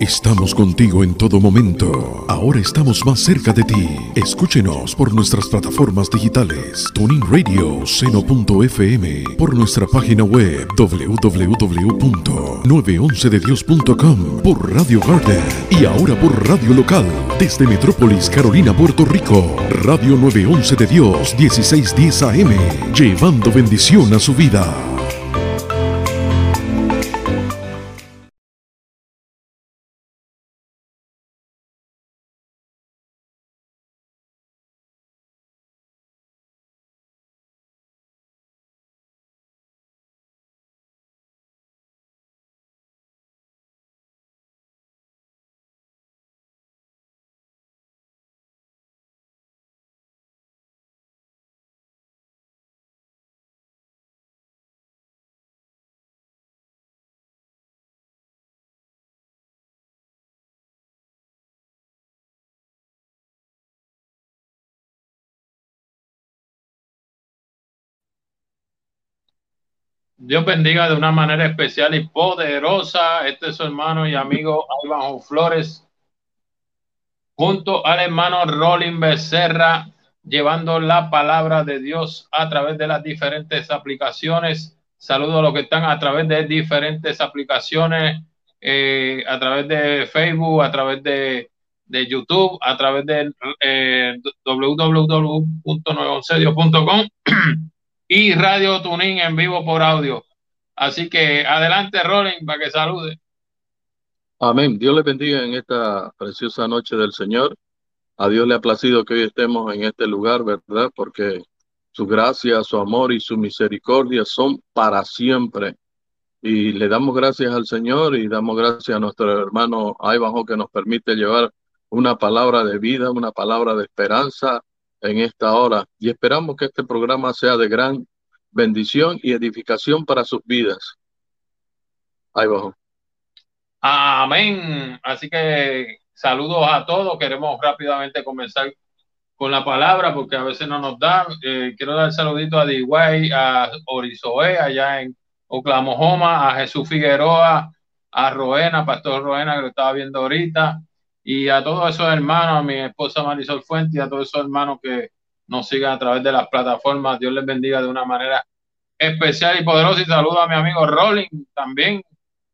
Estamos contigo en todo momento. Ahora estamos más cerca de ti. Escúchenos por nuestras plataformas digitales. Tuning Radio, seno.fm. Por nuestra página web www.911dedios.com. Por Radio Garden. Y ahora por Radio Local. Desde Metrópolis, Carolina, Puerto Rico. Radio 911 de Dios, 1610 AM. Llevando bendición a su vida. Dios bendiga de una manera especial y poderosa. Este es su hermano y amigo Iván Flores, junto al hermano Rolling Becerra, llevando la palabra de Dios a través de las diferentes aplicaciones. Saludo a los que están a través de diferentes aplicaciones, eh, a través de Facebook, a través de, YouTube, a través de eh, y Radio Tuning en vivo por audio. Así que adelante, Rolling, para que salude. Amén. Dios le bendiga en esta preciosa noche del Señor. A Dios le ha placido que hoy estemos en este lugar, ¿verdad? Porque su gracia, su amor y su misericordia son para siempre. Y le damos gracias al Señor y damos gracias a nuestro hermano Ivanhoe que nos permite llevar una palabra de vida, una palabra de esperanza, en esta hora y esperamos que este programa sea de gran bendición y edificación para sus vidas. Ahí bajo. Amén. Así que saludos a todos. Queremos rápidamente comenzar con la palabra porque a veces no nos dan. Eh, quiero dar saludito a Dway, a Orizoe, allá en Oklahoma, a Jesús Figueroa, a Roena, Pastor Roena, que lo estaba viendo ahorita, y a todos esos hermanos, a mi esposa Marisol Fuente y a todos esos hermanos que nos sigan a través de las plataformas. Dios les bendiga de una manera especial y poderosa. Y saludo a mi amigo Rolling también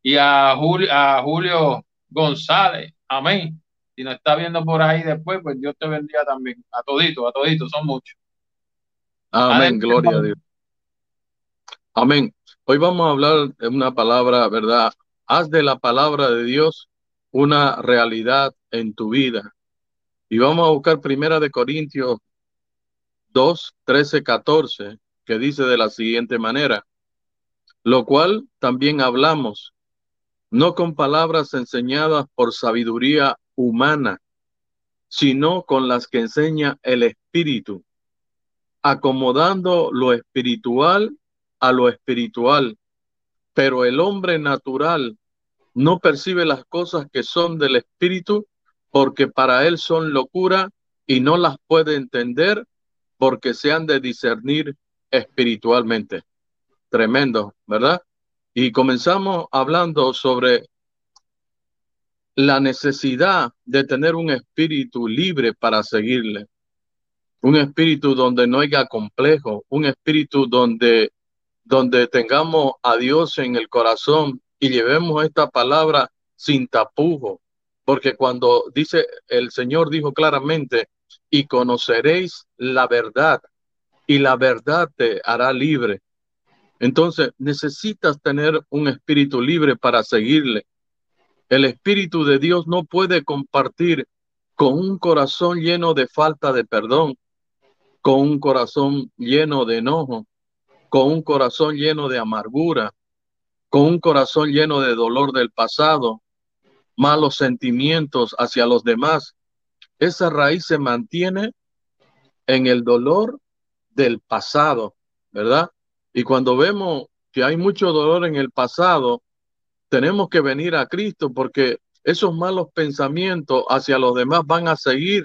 y a Julio, a Julio González. Amén. Si nos está viendo por ahí después, pues Dios te bendiga también. A todito, a todito, son muchos. Amén, gloria a Dios. Amén. Hoy vamos a hablar de una palabra, ¿verdad? Haz de la palabra de Dios una realidad en tu vida. Y vamos a buscar Primera de Corintios 2, 13, 14, que dice de la siguiente manera, lo cual también hablamos, no con palabras enseñadas por sabiduría humana, sino con las que enseña el Espíritu, acomodando lo espiritual a lo espiritual. Pero el hombre natural no percibe las cosas que son del Espíritu porque para él son locura y no las puede entender porque se han de discernir espiritualmente. Tremendo, ¿verdad? Y comenzamos hablando sobre la necesidad de tener un espíritu libre para seguirle, un espíritu donde no haya complejo, un espíritu donde, donde tengamos a Dios en el corazón y llevemos esta palabra sin tapujo, porque cuando dice el Señor dijo claramente, y conoceréis la verdad, y la verdad te hará libre. Entonces necesitas tener un espíritu libre para seguirle. El espíritu de Dios no puede compartir con un corazón lleno de falta de perdón, con un corazón lleno de enojo, con un corazón lleno de amargura, con un corazón lleno de dolor del pasado, malos sentimientos hacia los demás, esa raíz se mantiene en el dolor del pasado, ¿verdad? Y cuando vemos que hay mucho dolor en el pasado, tenemos que venir a Cristo porque esos malos pensamientos hacia los demás van a seguir.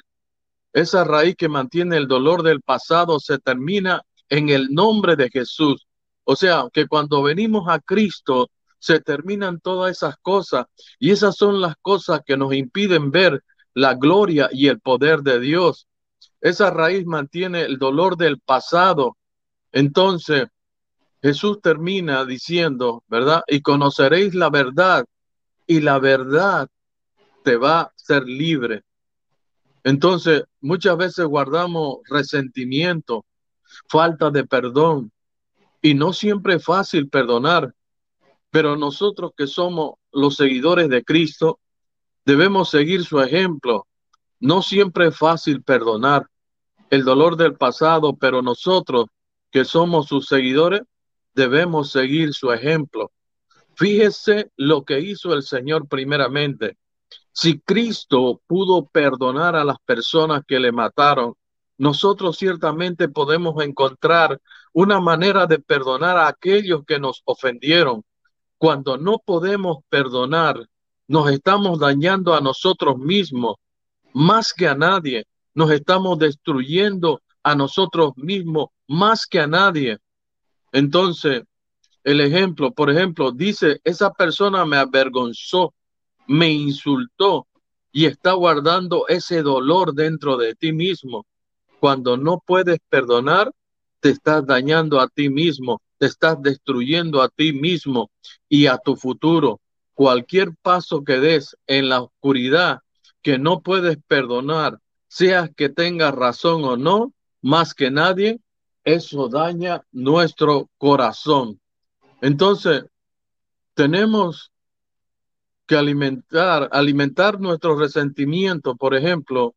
Esa raíz que mantiene el dolor del pasado se termina en el nombre de Jesús. O sea, que cuando venimos a Cristo, se terminan todas esas cosas y esas son las cosas que nos impiden ver la gloria y el poder de Dios. Esa raíz mantiene el dolor del pasado. Entonces, Jesús termina diciendo, ¿verdad? Y conoceréis la verdad y la verdad te va a ser libre. Entonces, muchas veces guardamos resentimiento, falta de perdón, y no siempre es fácil perdonar, pero nosotros que somos los seguidores de Cristo, debemos seguir su ejemplo. No siempre es fácil perdonar el dolor del pasado, pero nosotros que somos sus seguidores, debemos seguir su ejemplo. Fíjese lo que hizo el Señor primeramente. Si Cristo pudo perdonar a las personas que le mataron, nosotros ciertamente podemos encontrar una manera de perdonar a aquellos que nos ofendieron. Cuando no podemos perdonar, nos estamos dañando a nosotros mismos más que a nadie. Nos estamos destruyendo a nosotros mismos más que a nadie. Entonces, el ejemplo, por ejemplo, dice, esa persona me avergonzó, me insultó y está guardando ese dolor dentro de ti mismo. Cuando no puedes perdonar, te estás dañando a ti mismo, te estás destruyendo a ti mismo y a tu futuro. Cualquier paso que des en la oscuridad que no puedes perdonar, sea que tengas razón o no, más que nadie, eso daña nuestro corazón. Entonces, tenemos que alimentar, alimentar nuestro resentimiento, por ejemplo,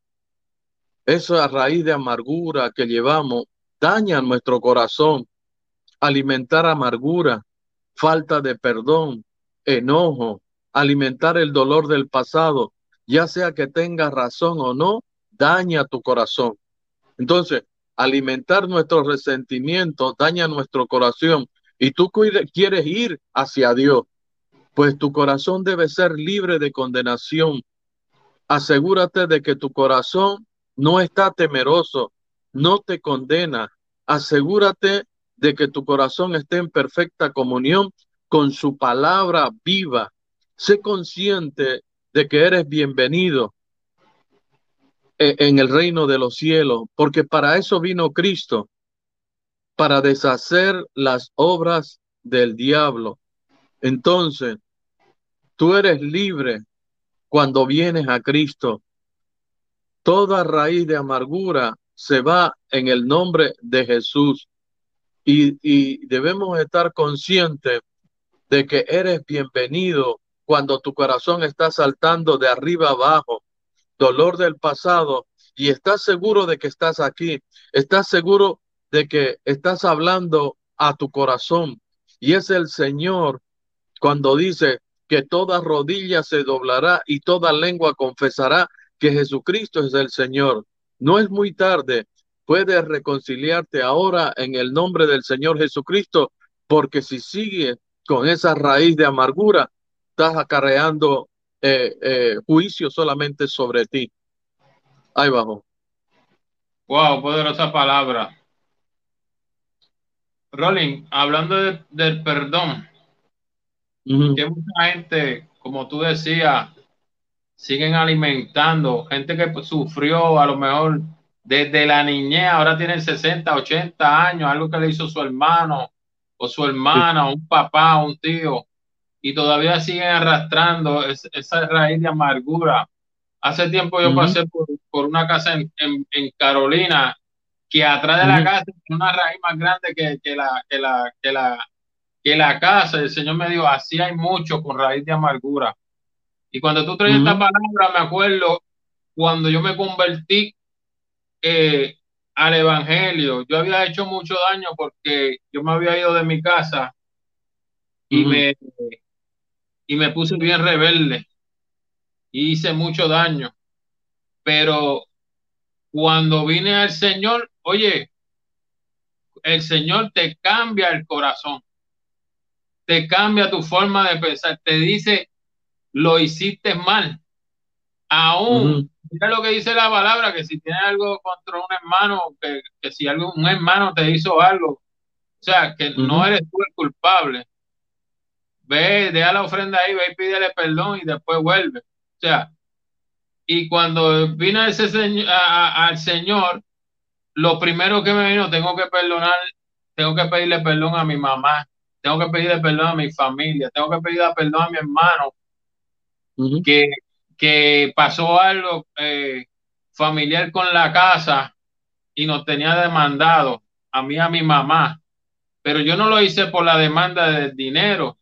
esa raíz de amargura que llevamos daña nuestro corazón. Alimentar amargura, falta de perdón, enojo, alimentar el dolor del pasado, ya sea que tengas razón o no, daña tu corazón. Entonces, alimentar nuestro resentimiento daña nuestro corazón y tú quieres ir hacia Dios, pues tu corazón debe ser libre de condenación. Asegúrate de que tu corazón no está temeroso, no te condena. Asegúrate de que tu corazón esté en perfecta comunión con su palabra viva. Sé consciente de que eres bienvenido e, en el reino de los cielos, porque para eso vino Cristo, para deshacer las obras del diablo. Entonces, tú eres libre cuando vienes a Cristo. Toda raíz de amargura se va en el nombre de Jesús y, debemos estar conscientes de que eres bienvenido cuando tu corazón está saltando de arriba abajo, dolor del pasado, y estás seguro de que estás aquí, estás seguro de que estás hablando a tu corazón. Y es el Señor cuando dice que toda rodilla se doblará y toda lengua confesará que Jesucristo es el Señor. No es muy tarde, puedes reconciliarte ahora en el nombre del Señor Jesucristo, porque si sigues con esa raíz de amargura, estás acarreando eh, eh, juicio solamente sobre ti. Ahí bajo. Wow, poderosa palabra. Rolling, hablando del perdón, que mucha gente, como tú decías, siguen alimentando, gente que sufrió a lo mejor desde la niñez, ahora tienen 60, 80 años, algo que le hizo su hermano o su hermana, o un papá, o un tío, y todavía siguen arrastrando esa raíz de amargura. Hace tiempo yo pasé por, una casa en, Carolina que atrás de la casa tiene una raíz más grande que, la, que, la, que, la, que la casa. El Señor me dijo, así hay mucho con raíz de amargura. Y cuando tú traes esta palabra, me acuerdo cuando yo me convertí eh, al Evangelio. Yo había hecho mucho daño porque yo me había ido de mi casa y, me, y me puse bien rebelde. Y hice mucho daño. Pero cuando vine al Señor, oye, el Señor te cambia el corazón. Te cambia tu forma de pensar. Te dice, lo hiciste mal. Aún, mira lo que dice la palabra, que si tienes algo contra un hermano, que, si algo, un hermano te hizo algo, o sea, que no eres tú el culpable. ve, deja la ofrenda ahí, ve y pídele perdón y después vuelve. O sea, y cuando vino ese señor, al Señor, lo primero que me vino, tengo que perdonar, tengo que pedirle perdón a mi mamá, tengo que pedirle perdón a mi familia, tengo que pedirle perdón a mi hermano, que, que pasó algo eh, familiar con la casa y nos tenía demandado a mí, a mi mamá. Pero yo no lo hice por la demanda del dinero,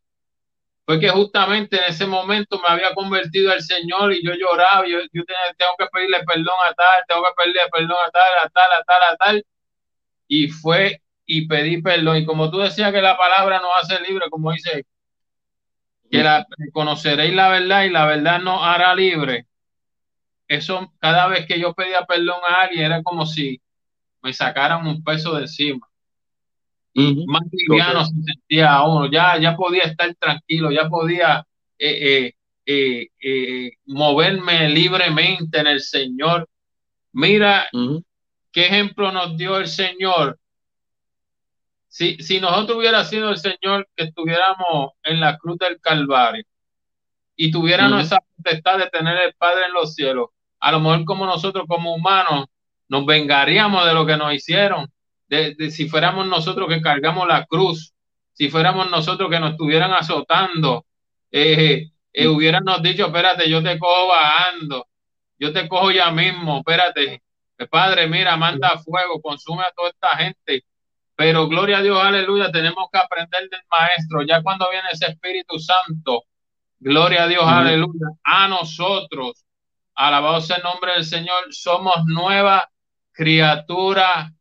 fue que justamente en ese momento me había convertido al Señor y yo lloraba, y yo, tengo que pedirle perdón a tal, tengo que pedirle perdón a tal, a tal, a tal, a tal, y fue y pedí perdón. Y como tú decías que la palabra nos hace libre, como dice, que la, conoceréis la verdad y la verdad nos hará libre. Eso, cada vez que yo pedía perdón a alguien, era como si me sacaran un peso de encima más liviano se sentía uno, ya, ya podía estar tranquilo, ya podía eh, eh, eh, moverme libremente en el Señor. Mira qué ejemplo nos dio el Señor. Si, si nosotros hubiera sido el Señor que estuviéramos en la cruz del Calvario y tuviéramos esa potestad de tener el Padre en los cielos, a lo mejor como nosotros como humanos nos vengaríamos de lo que nos hicieron de, si fuéramos nosotros que cargamos la cruz, si fuéramos nosotros que nos estuvieran azotando, eh, eh, hubiéramos dicho, espérate, yo te cojo bajando, yo te cojo ya mismo, espérate, eh, Padre, mira, manda fuego, consume a toda esta gente. Pero gloria a Dios, aleluya, tenemos que aprender del Maestro. Ya cuando viene ese Espíritu Santo, gloria a Dios, aleluya, a nosotros, alabado sea el nombre del Señor, somos nueva criatura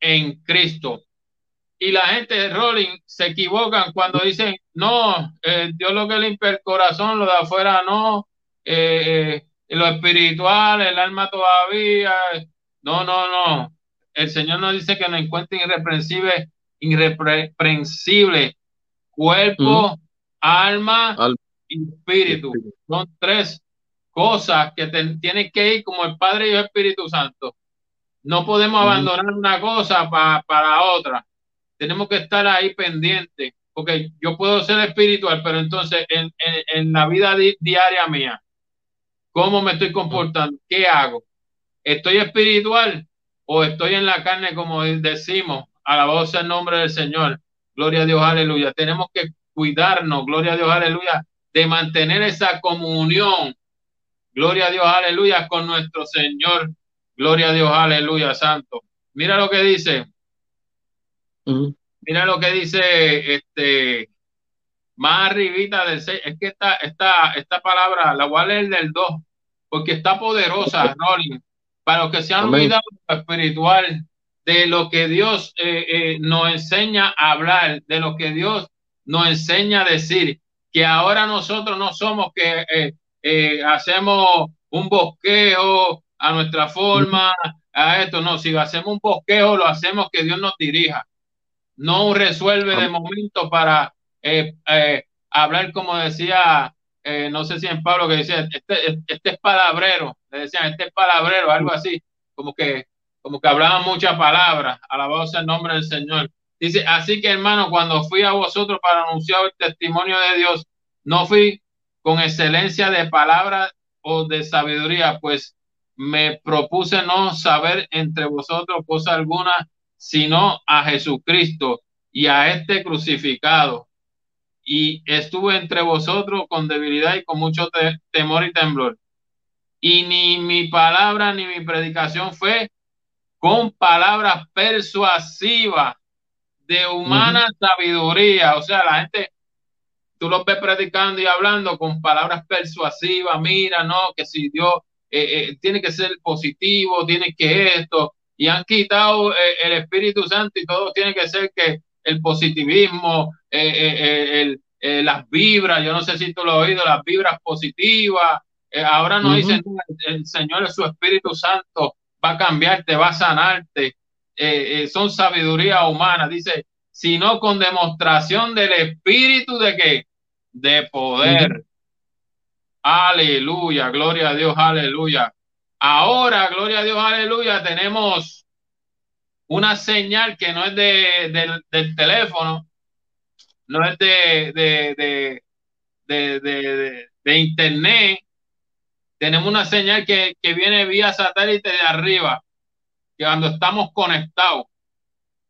en Cristo. Y la gente de Rolling se equivocan cuando dicen, no, eh, Dios lo que limpia el corazón, lo de afuera no, eh, eh, lo espiritual, el alma todavía. No, no, no. El Señor nos dice que nos encuentre irreprensible, irreprensible cuerpo, alma y espíritu. Son tres cosas que tienen que ir como el Padre y el Espíritu Santo. No podemos abandonar una cosa para otra. Tenemos que estar ahí pendientes, porque yo puedo ser espiritual, pero entonces en, la vida diaria mía, ¿cómo me estoy comportando? ¿Qué hago? ¿Estoy espiritual o estoy en la carne, como decimos? Alabado sea el nombre del Señor. Gloria a Dios, aleluya. Tenemos que cuidarnos, gloria a Dios, aleluya, de mantener esa comunión, gloria a Dios, aleluya, con nuestro Señor Gloria a Dios, aleluya, santo. Mira lo que dice. Mira lo que dice este más arribita del 6. Es que esta, esta, esta palabra la voy a leer del 2, porque está poderosa, Rolling, para los que se han olvidado lo espiritual, de lo que Dios eh, eh, nos enseña a hablar, de lo que Dios nos enseña a decir, que ahora nosotros no somos que eh, hacemos un bosquejo a nuestra forma, a esto. No, si hacemos un bosquejo, lo hacemos que Dios nos dirija. No resuelve de momento para hablar como decía, no sé si en Pablo que decía, este, este es palabrero, le decían, este es palabrero, algo así, como que, como que hablaban muchas palabras, alabado sea el nombre del Señor. Dice, así que hermano, cuando fui a vosotros para anunciar el testimonio de Dios, no fui con excelencia de palabra o de sabiduría, pues me propuse no saber entre vosotros cosa alguna, sino a Jesucristo y a este crucificado. Y estuve entre vosotros con debilidad y con mucho temor y temblor. Y ni mi palabra ni mi predicación fue con palabras persuasivas de humana sabiduría. O sea, la gente, tú lo ves predicando y hablando con palabras persuasivas. Mira, no, que si Dios eh, eh, tiene que ser positivo, tiene que esto, y han quitado eh, el Espíritu Santo y todo tiene que ser que el positivismo, las vibras, yo no sé si tú lo has oído, las vibras positivas, ahora nos dicen, el Señor es su Espíritu Santo, va a cambiarte, va a sanarte, son sabiduría humana, dice, sino con demostración del Espíritu de qué? De poder. Aleluya, gloria a Dios, aleluya. Ahora, gloria a Dios, aleluya, tenemos una señal que no es de, del teléfono, no es de, de, de, de, internet, tenemos una señal que, que, viene vía satélite de arriba, que cuando estamos conectados,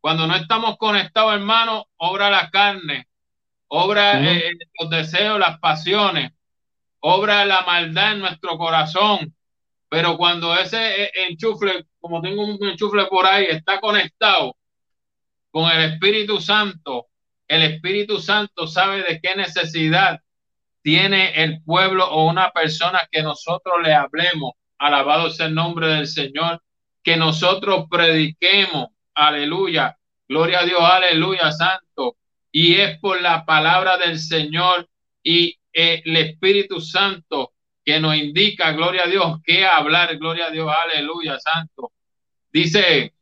cuando no estamos conectados, hermano, obra la carne, obra eh, los deseos, las pasiones, obra la maldad en nuestro corazón. Pero cuando ese eh, enchufle, como tengo un enchufle por ahí, está conectado con el Espíritu Santo, el Espíritu Santo sabe de qué necesidad tiene el pueblo o una persona que nosotros le hablemos. Alabado sea el nombre del Señor. Que nosotros prediquemos. Aleluya. Gloria a Dios. Aleluya, Santo. Y es por la palabra del Señor y el Espíritu Santo que nos indica, gloria a Dios, qué hablar. Gloria a Dios. Aleluya, Santo. Dice,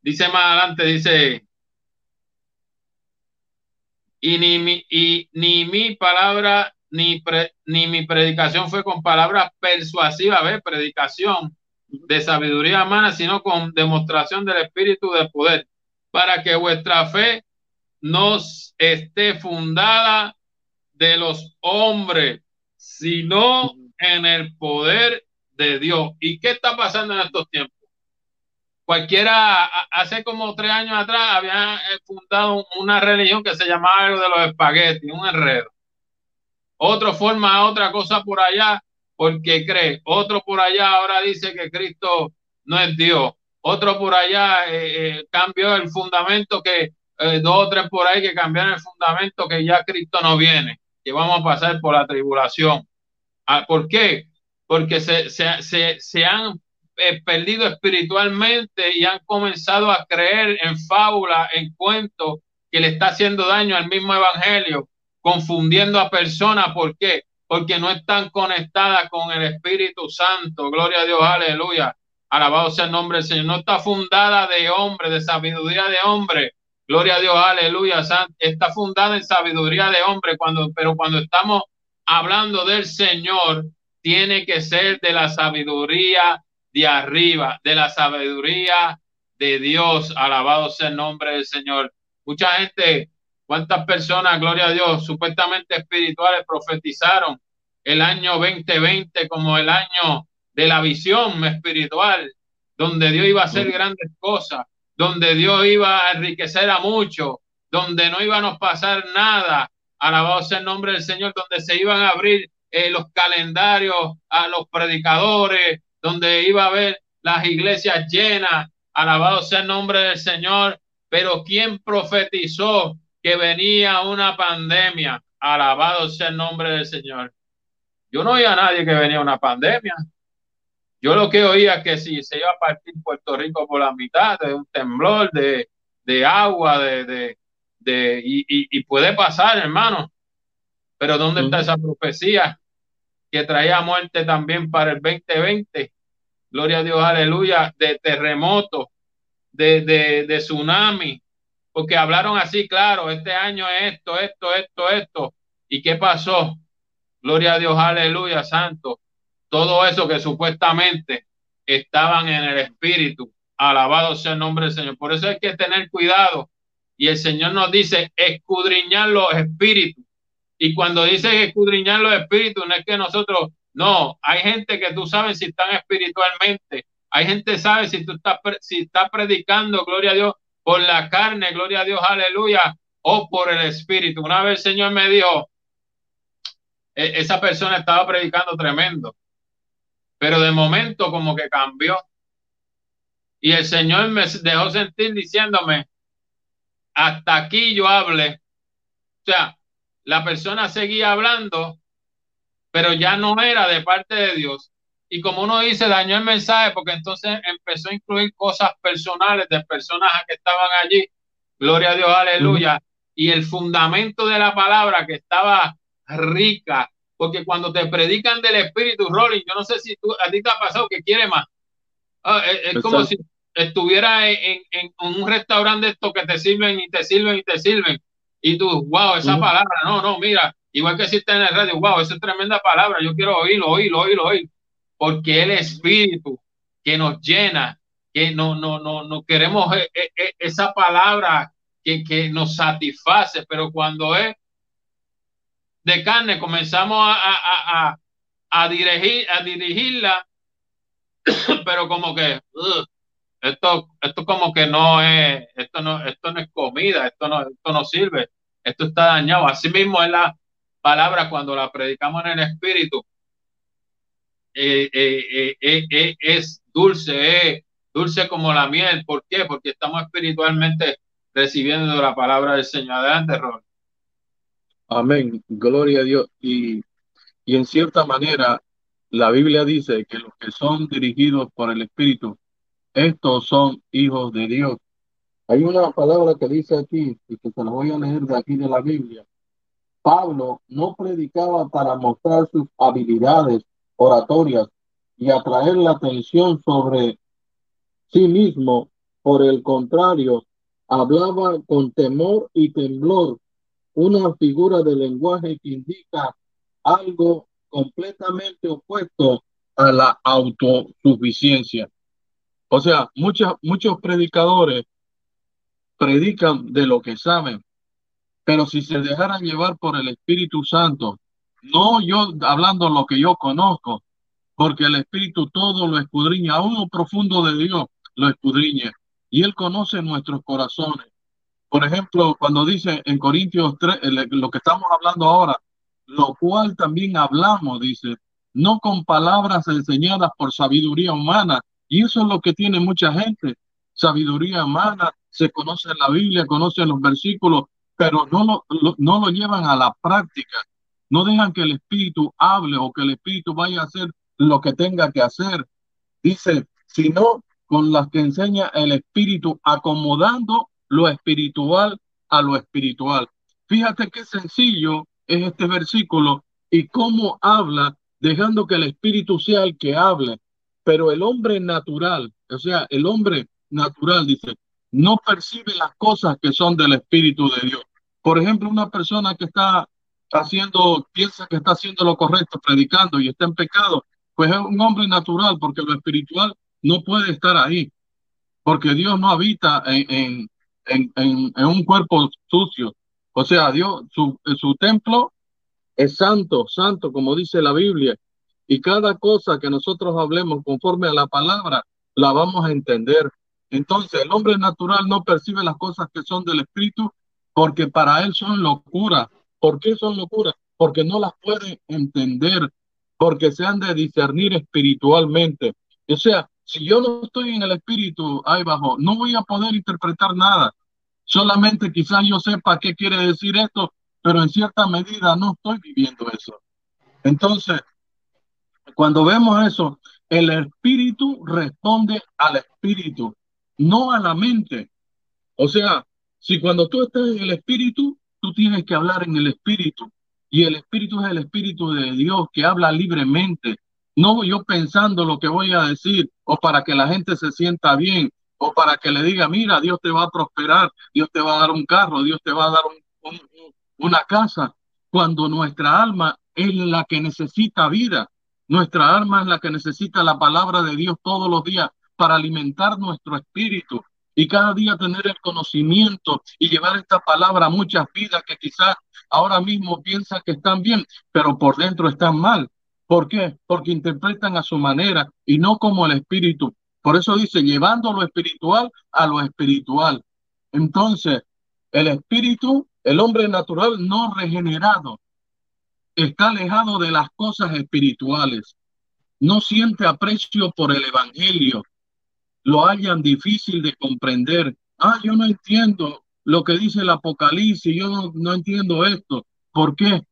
dice más adelante, dice, y ni mi, y, ni mi palabra ni, ni mi predicación fue con palabras persuasivas, ¿ves? Predicación de sabiduría humana, sino con demostración del Espíritu de poder, para que vuestra fe no esté fundada de los hombres, sino en el poder de Dios. ¿Y qué está pasando en estos tiempos? Cualquiera, hace como tres años atrás, había eh, fundado una religión que se llamaba de los espaguetis, un enredo. Otro forma otra cosa por allá porque cree. Otro por allá ahora dice que Cristo no es Dios. Otro por allá eh, eh, cambió el fundamento que dos o tres por ahí que cambiaron el fundamento que ya Cristo no viene, que vamos a pasar por la tribulación. Ah, ¿Por qué? Porque se, se, se, se han eh, perdido espiritualmente y han comenzado a creer en fábula, en cuentos que le está haciendo daño al mismo evangelio, confundiendo a personas. ¿Por qué? Porque no están conectadas con el Espíritu Santo. Gloria a Dios, aleluya. Alabado sea el nombre del Señor. No está fundada de hombre, de sabiduría de hombre. Gloria a Dios, aleluya. Está fundada en sabiduría de hombre, cuando, pero cuando estamos hablando del Señor, tiene que ser de la sabiduría de arriba, de la sabiduría de Dios. Alabado sea el nombre del Señor. Mucha gente, cuántas personas, gloria a Dios, supuestamente espirituales profetizaron el año 2020 como el año de la visión espiritual, donde Dios iba a hacer grandes cosas, donde Dios iba a enriquecer a muchos, donde no iba a pasar nada. Alabado sea el nombre del Señor, donde se iban a abrir eh, los calendarios a los predicadores, donde iba a haber las iglesias llenas, alabado sea el nombre del Señor, pero ¿quién profetizó que venía una pandemia? Alabado sea el nombre del Señor. Yo no oía a nadie que venía una pandemia. Yo lo que oía que si se iba a partir Puerto Rico por la mitad de un temblor, de, de agua, de, de, de y, y, puede pasar, hermano. Pero ¿dónde está esa profecía que traía muerte también para el 2020? gloria a Dios, aleluya, de terremoto, de, de, de tsunami, porque hablaron así, claro, este año es esto, esto, esto, esto. ¿Y qué pasó? Gloria a Dios, aleluya, santo. Todo eso que supuestamente estaban en el espíritu. Alabado sea el nombre del Señor. Por eso hay que tener cuidado. Y el Señor nos dice escudriñar los espíritus. Y cuando dice escudriñar los espíritus, no es que nosotros no, hay gente que tú sabes si están espiritualmente. Hay gente que sabe si tú estás, si estás predicando, gloria a Dios, por la carne, gloria a Dios, aleluya, o por el espíritu. Una vez el Señor me dijo, e-, esa persona estaba predicando tremendo, pero de momento como que cambió. Y el Señor me dejó sentir diciéndome, hasta aquí yo hable. O sea, la persona seguía hablando, pero ya no era de parte de Dios. Y como uno dice, dañó el mensaje porque entonces empezó a incluir cosas personales de personas que estaban allí. Gloria a Dios, aleluya. Y el fundamento de la palabra que estaba rica, porque cuando te predican del Espíritu, Rolling, yo no sé si tú, a ti te ha pasado que quiere más. Ah, es, como si estuviera en, un restaurante esto que te sirven y te sirven y te sirven. Y tú, wow, esa palabra, no, no, mira, Igual que si está en el radio, wow, esa es tremenda palabra, yo quiero oírlo, oírlo, oírlo, oírlo. Porque el Espíritu que nos llena, que no, no, no, no queremos eh, eh, eh, esa palabra que, que nos satisface, pero cuando es de carne, comenzamos a, a, dirigir, a dirigirla, pero como que esto, esto como que no es, esto no, esto no es comida, esto no, esto no sirve, esto está dañado. Así mismo es la palabra cuando la predicamos en el espíritu. Eh, eh, eh, es dulce, dulce como la miel. ¿Por qué? Porque estamos espiritualmente recibiendo la palabra del Señor. Adelante, Ron. Amén. Gloria a Dios. Y, y en cierta manera, la Biblia dice que los que son dirigidos por el Espíritu, estos son hijos de Dios. Hay una palabra que dice aquí, y que se la voy a leer de aquí de la Biblia. Pablo no predicaba para mostrar sus habilidades oratorias y atraer la atención sobre sí mismo. Por el contrario, hablaba con temor y temblor, una figura de lenguaje que indica algo completamente opuesto a la autosuficiencia. O sea, muchos, muchos predicadores predican de lo que saben, pero si se dejaran llevar por el Espíritu Santo, no yo hablando lo que yo conozco, porque el Espíritu todo lo escudriña, aún lo profundo de Dios lo escudriña, y Él conoce nuestros corazones. Por ejemplo, cuando dice en Corintios 3, lo que estamos hablando ahora, lo cual también hablamos, dice, no con palabras enseñadas por sabiduría humana, y eso es lo que tiene mucha gente, sabiduría humana, se conoce la Biblia, conocen los versículos, pero no lo, no lo llevan a la práctica. No dejan que el Espíritu hable o que el Espíritu vaya a hacer lo que tenga que hacer. Dice, sino con las que enseña el Espíritu, acomodando lo espiritual a lo espiritual. Fíjate qué sencillo es este versículo y cómo habla, dejando que el Espíritu sea el que hable. Pero el hombre natural, o sea, el hombre natural, dice, no percibe las cosas que son del Espíritu de Dios. Por ejemplo, una persona que está haciendo, piensa que está haciendo lo correcto, predicando y está en pecado, pues es un hombre natural, porque lo espiritual no puede estar ahí, porque Dios no habita en, en, en, un cuerpo sucio. O sea, Dios, su, su templo es santo, santo, como dice la Biblia, y cada cosa que nosotros hablemos conforme a la palabra, la vamos a entender. Entonces, el hombre natural no percibe las cosas que son del Espíritu porque para él son locura. ¿Por qué son locura? Porque no las puede entender, porque se han de discernir espiritualmente. O sea, si yo no estoy en el Espíritu ahí abajo, no voy a poder interpretar nada. Solamente quizás yo sepa qué quiere decir esto, pero en cierta medida no estoy viviendo eso. Entonces, cuando vemos eso, el espíritu responde al espíritu, no a la mente. O sea, si cuando tú estás en el espíritu, tú tienes que hablar en el espíritu. Y el espíritu es el espíritu de Dios que habla libremente. No yo pensando lo que voy a decir o para que la gente se sienta bien o para que le diga, mira, Dios te va a prosperar, Dios te va a dar un carro, Dios te va a dar una casa. Cuando nuestra alma es la que necesita vida, nuestra alma es la que necesita la palabra de Dios todos los días para alimentar nuestro espíritu y cada día tener el conocimiento y llevar esta palabra a muchas vidas que quizás ahora mismo piensan que están bien, pero por dentro están mal. ¿Por qué? Porque interpretan a su manera y no como el espíritu. Por eso dice, llevando lo espiritual a lo espiritual. Entonces, el espíritu, el hombre natural no regenerado, está alejado de las cosas espirituales, no siente aprecio por el Evangelio, lo hallan difícil de comprender. Ah, yo no entiendo lo que dice el Apocalipsis, yo no, no entiendo esto. ¿Por qué?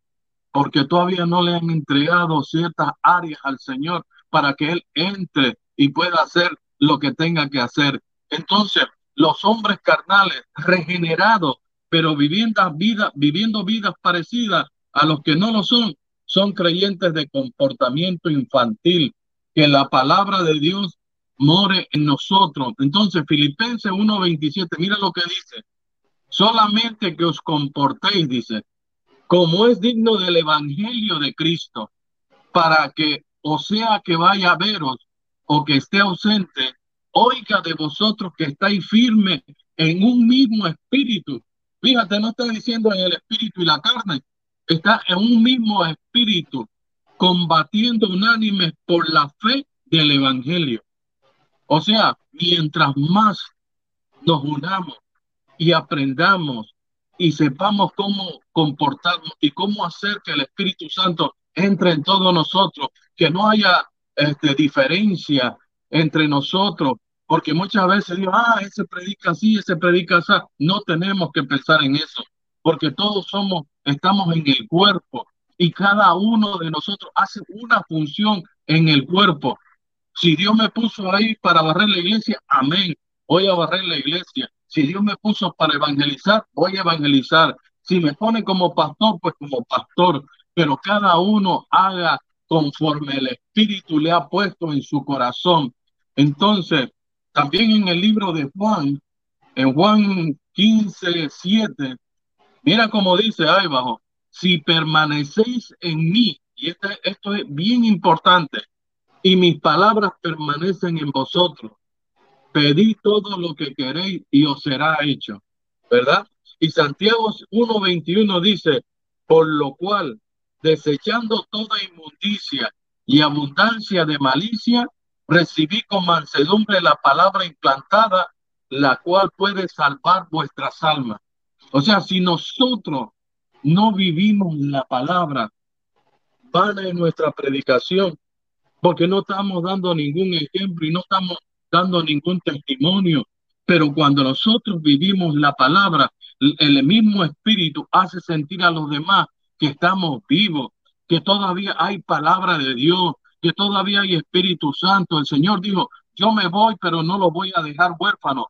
Porque todavía no le han entregado ciertas áreas al Señor para que Él entre y pueda hacer lo que tenga que hacer. Entonces, los hombres carnales regenerados, pero viviendo vidas, viviendo vidas parecidas a los que no lo son, son creyentes de comportamiento infantil, que la palabra de Dios more en nosotros. Entonces, Filipenses 1:27, mira lo que dice. Solamente que os comportéis, dice, como es digno del Evangelio de Cristo, para que, o sea que vaya a veros o que esté ausente, oiga de vosotros que estáis firmes en un mismo espíritu. Fíjate, no está diciendo en el espíritu y la carne, está en un mismo espíritu, combatiendo unánimes por la fe del Evangelio. O sea, mientras más nos unamos y aprendamos y sepamos cómo comportarnos y cómo hacer que el Espíritu Santo entre en todos nosotros, que no haya este, diferencia entre nosotros, porque muchas veces digo, ah, ese predica así, ese predica así. No tenemos que pensar en eso, porque todos somos, estamos en el cuerpo y cada uno de nosotros hace una función en el cuerpo. Si Dios me puso ahí para barrer la iglesia, amén, voy a barrer la iglesia. Si Dios me puso para evangelizar, voy a evangelizar. Si me pone como pastor, pues como pastor. Pero cada uno haga conforme el Espíritu le ha puesto en su corazón. Entonces, también en el libro de Juan, en Juan 15, 7, mira cómo dice ahí abajo, si permanecéis en mí, y esto, esto es bien importante, y mis palabras permanecen en vosotros, pedid todo lo que queréis y os será hecho, ¿verdad? Y Santiago 1.21 dice, por lo cual, desechando toda inmundicia y abundancia de malicia, recibí con mansedumbre la palabra implantada, la cual puede salvar vuestras almas. O sea, si nosotros no vivimos la palabra, vana en nuestra predicación, porque no estamos dando ningún ejemplo y no estamos dando ningún testimonio. Pero cuando nosotros vivimos la palabra, el mismo espíritu hace sentir a los demás que estamos vivos, que todavía hay palabra de Dios, que todavía hay Espíritu Santo. El Señor dijo, yo me voy, pero no lo voy a dejar huérfano.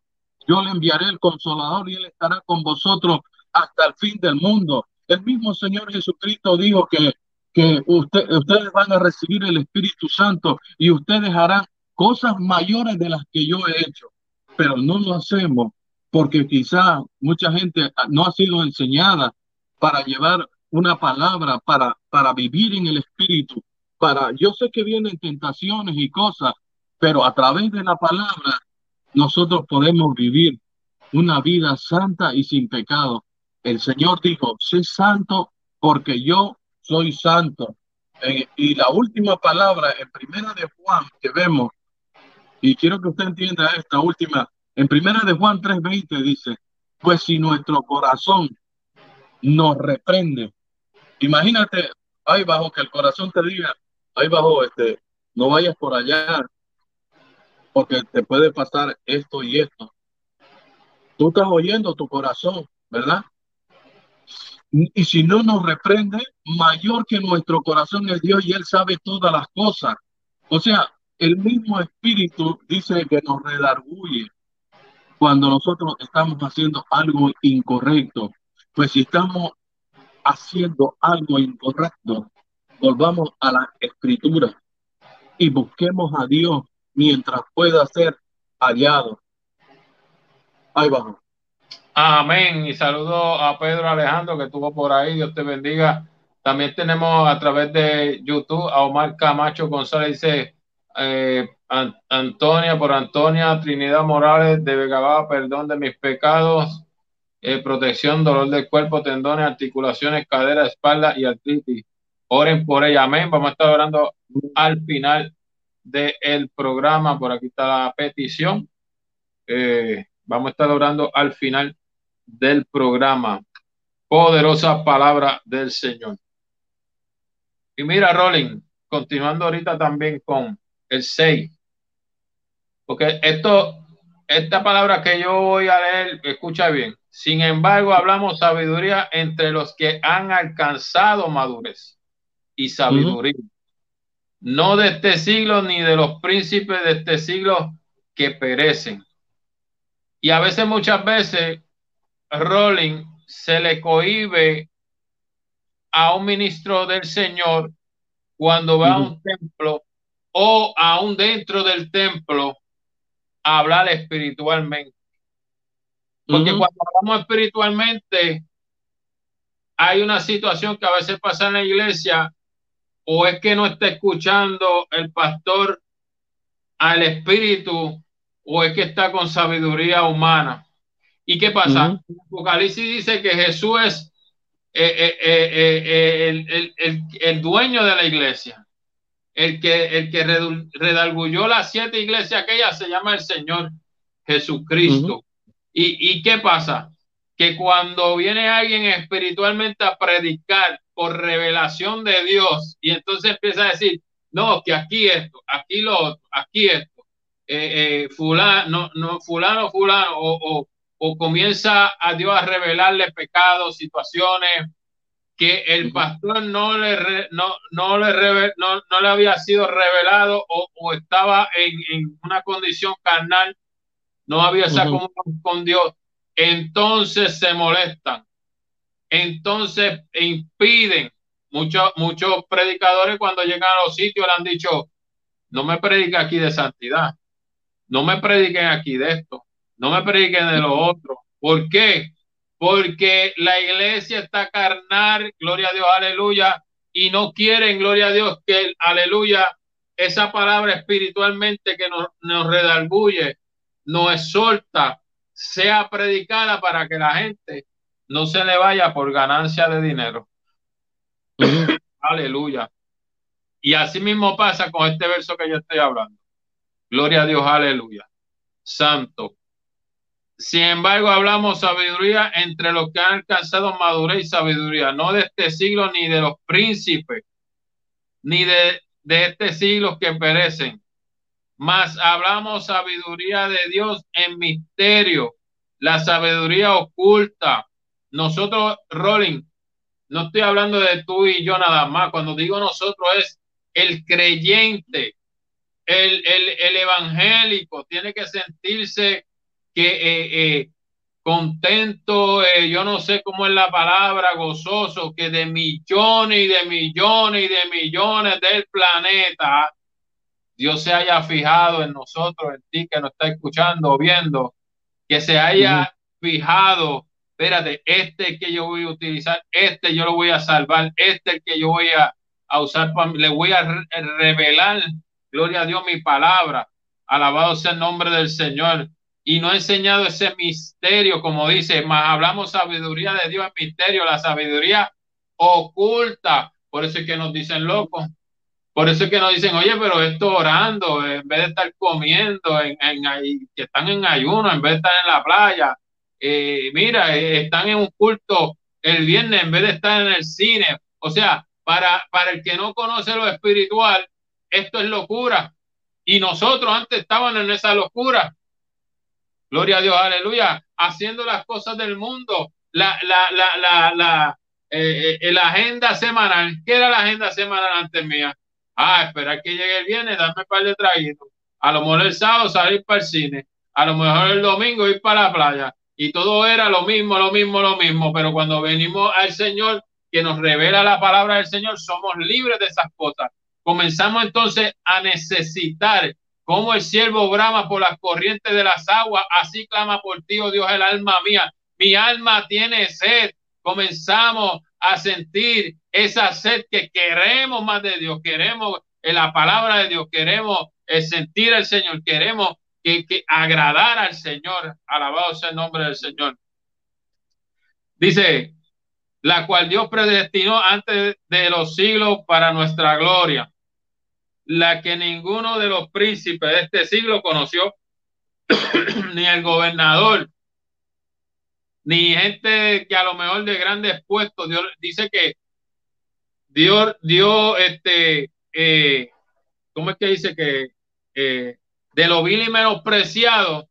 Yo le enviaré el consolador y él estará con vosotros hasta el fin del mundo. El mismo Señor Jesucristo dijo que, que ustedes van a recibir el Espíritu Santo y ustedes harán cosas mayores de las que yo he hecho, pero no lo hacemos porque quizá mucha gente no ha sido enseñada para llevar una palabra, para, para vivir en el Espíritu, para, yo sé que vienen tentaciones y cosas, pero a través de la palabra nosotros podemos vivir una vida santa y sin pecado. El Señor dijo, sé santo porque yo soy santo. Y la última palabra en primera de Juan que vemos, y quiero que usted entienda esta última, en primera de Juan 3:20 dice, pues si nuestro corazón nos reprende, imagínate ahí bajo que el corazón te diga, ahí bajo, este, no vayas por allá, porque te puede pasar esto y esto. Tú estás oyendo tu corazón, ¿verdad? Y si no nos reprende, mayor que nuestro corazón es Dios y Él sabe todas las cosas. O sea, el mismo Espíritu dice que nos redarguye cuando nosotros estamos haciendo algo incorrecto. Pues si estamos haciendo algo incorrecto, volvamos a la escritura y busquemos a Dios mientras pueda ser hallado. Ahí vamos. Amén. Y saludo a Pedro Alejandro que estuvo por ahí. Dios te bendiga. También tenemos a través de YouTube a Omar Camacho González. Dice eh, Antonia, por Antonia Trinidad Morales de Vegabá, perdón de mis pecados, eh, protección, dolor del cuerpo, tendones, articulaciones, cadera, espalda y artritis. Oren por ella. Amén. Vamos a estar orando al final del programa. Por aquí está la petición. Eh, vamos a estar orando al final del programa. Poderosa palabra del Señor. Y mira, Rolling, continuando ahorita también con el 6. Porque esto, esta palabra que yo voy a leer, escucha bien. Sin embargo, hablamos sabiduría entre los que han alcanzado madurez y sabiduría. No de este siglo ni de los príncipes de este siglo que perecen. Y a veces, muchas veces, Rolling se le cohibe a un ministro del Señor cuando va a un templo o aún dentro del templo a hablar espiritualmente. Porque cuando hablamos espiritualmente, hay una situación que a veces pasa en la iglesia o es que no está escuchando el pastor al espíritu o es que está con sabiduría humana. ¿Y qué pasa? Apocalipsis dice que Jesús es eh, eh, el, el, el, dueño de la iglesia, el que, el que redalgulló las siete iglesias aquellas, se llama el Señor Jesucristo. ¿Y, ¿Y qué pasa? Que cuando viene alguien espiritualmente a predicar por revelación de Dios y entonces empieza a decir, no, que aquí esto, aquí lo otro, aquí esto, eh, fulano, no, fulano, fulano, o, o comienza a Dios a revelarle pecados, situaciones que el pastor no le, no, no, le no, no, le había sido revelado o, estaba en, una condición carnal, no había esa comunión con Dios, entonces se molestan, entonces impiden. Muchos, muchos predicadores cuando llegan a los sitios le han dicho, no me predique aquí de santidad, no me prediquen aquí de esto, no me prediquen de lo otro. ¿Por qué? Porque la iglesia está carnal, gloria a Dios, aleluya, y no quieren, gloria a Dios, que, aleluya, esa palabra espiritualmente que nos, nos redarguye, nos exhorta, sea predicada para que la gente no se le vaya por ganancia de dinero. aleluya. Y así mismo pasa con este verso que yo estoy hablando. Gloria a Dios, aleluya. Santo. Sin embargo, hablamos sabiduría entre los que han alcanzado madurez y sabiduría, no de este siglo ni de los príncipes, ni de, de este siglo que perecen. Mas hablamos sabiduría de Dios en misterio, la sabiduría oculta. Nosotros, Rolling, no estoy hablando de tú y yo nada más. Cuando digo nosotros es el creyente, el, el, el evangélico, tiene que sentirse que eh, eh, contento, eh, yo no sé cómo es la palabra, gozoso, que de millones y de millones y de millones del planeta, Dios se haya fijado en nosotros, en ti que nos está escuchando o viendo, que se haya fijado, espérate, este que yo voy a utilizar, este yo lo voy a salvar, este que yo voy a, a usar, le voy a revelar, gloria a Dios, mi palabra, alabado sea el nombre del Señor y no ha enseñado ese misterio, como dice, más hablamos sabiduría de Dios en misterio, la sabiduría oculta. Por eso es que nos dicen locos. Por eso es que nos dicen, oye, pero esto orando, en vez de estar comiendo, en, en, que están en ayuno, en vez de estar en la playa. Eh, mira, eh, están en un culto el viernes en vez de estar en el cine. O sea, para, para el que no conoce lo espiritual, esto es locura. Y nosotros antes estábamos en esa locura. Gloria a Dios, aleluya. Haciendo las cosas del mundo. La, la, la, la, la, eh, eh, la agenda semanal. ¿Qué era la agenda semanal antes mía? Ah, esperar que llegue el viernes, darme un par de traguitos. A lo mejor el sábado salir para el cine. A lo mejor el domingo ir para la playa. Y todo era lo mismo, lo mismo, lo mismo. Pero cuando venimos al Señor, que nos revela la palabra del Señor, somos libres de esas cosas. Comenzamos entonces a necesitar como el siervo brama por las corrientes de las aguas, así clama por ti, oh Dios, el alma mía. Mi alma tiene sed. Comenzamos a sentir esa sed que queremos más de Dios, queremos la palabra de Dios, queremos el sentir al Señor, queremos que, que agradar al Señor. Alabado sea el nombre del Señor. Dice, la cual Dios predestinó antes de los siglos para nuestra gloria la que ninguno de los príncipes de este siglo conoció, ni el gobernador, ni gente que a lo mejor de grandes puestos, Dios dice que Dios dio este, eh, ¿cómo es que dice que eh, de lo vil y menospreciado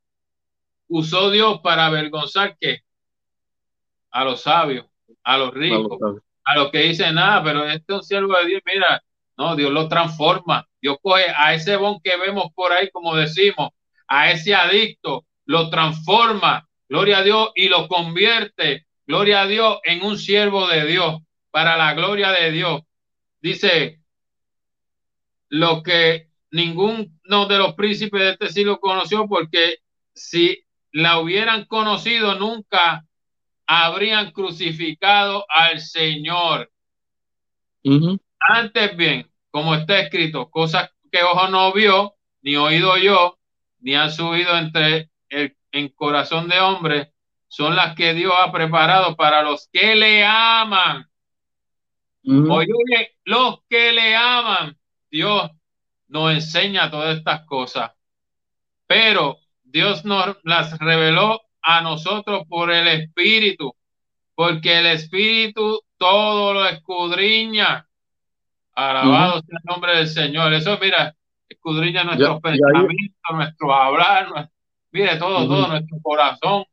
usó Dios para avergonzar que a los sabios, a los ricos, a los que dicen nada, pero este es un siervo de Dios, mira, no, Dios lo transforma. Dios coge a ese bon que vemos por ahí, como decimos, a ese adicto, lo transforma, gloria a Dios, y lo convierte, gloria a Dios, en un siervo de Dios, para la gloria de Dios. Dice, lo que ninguno de los príncipes de este siglo conoció, porque si la hubieran conocido, nunca habrían crucificado al Señor. Antes bien, como está escrito, cosas que ojo no vio, ni oído yo, ni han subido entre el en corazón de hombre, son las que Dios ha preparado para los que le aman. Oye, los que le aman, Dios nos enseña todas estas cosas, pero Dios nos las reveló a nosotros por el Espíritu, porque el Espíritu todo lo escudriña. Alabado sea el nombre del Señor. Eso, mira, escudriña nuestros pensamientos, nuestro hablar, mire todo, todo nuestro corazón.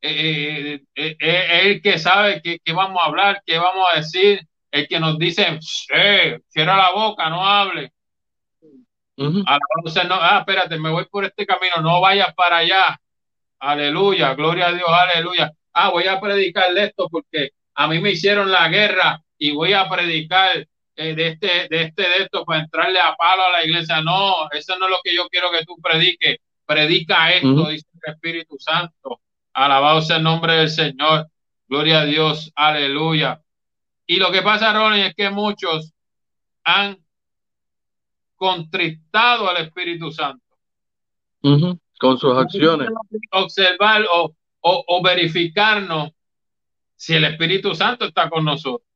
Eh, eh, eh, el que sabe que, vamos a hablar, que vamos a decir, el que nos dice, cierra la boca, no hable. no, ah, espérate, me voy por este camino, no vayas para allá. Aleluya, gloria a Dios, aleluya. Ah, voy a predicarle esto porque a mí me hicieron la guerra y voy a predicar de este, de este, de esto para entrarle a palo a la iglesia. No, eso no es lo que yo quiero que tú prediques. Predica esto, dice el Espíritu Santo. Alabado sea el nombre del Señor. Gloria a Dios. Aleluya. Y lo que pasa, Ronnie, es que muchos han contristado al Espíritu Santo. Con sus acciones. Observar o, o, verificarnos si el Espíritu Santo está con nosotros.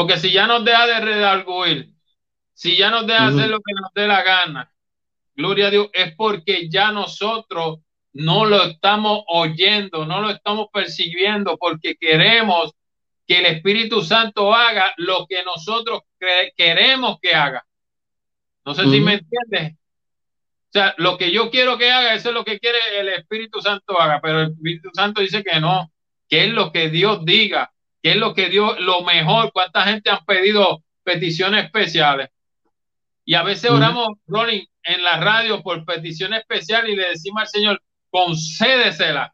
Porque si ya nos deja de redarguir, si ya nos deja hacer lo que nos dé la gana, gloria a Dios, es porque ya nosotros no lo estamos oyendo, no lo estamos percibiendo porque queremos que el Espíritu Santo haga lo que nosotros queremos que haga. No sé si me entiendes. O sea, lo que yo quiero que haga, eso es lo que quiere el Espíritu Santo haga, pero el Espíritu Santo dice que no, que es lo que Dios diga, que es lo que Dios, lo mejor. ¿Cuánta gente han pedido peticiones especiales? Y a veces oramos, Ronnie, en la radio por petición especial y le decimos al Señor, concédesela.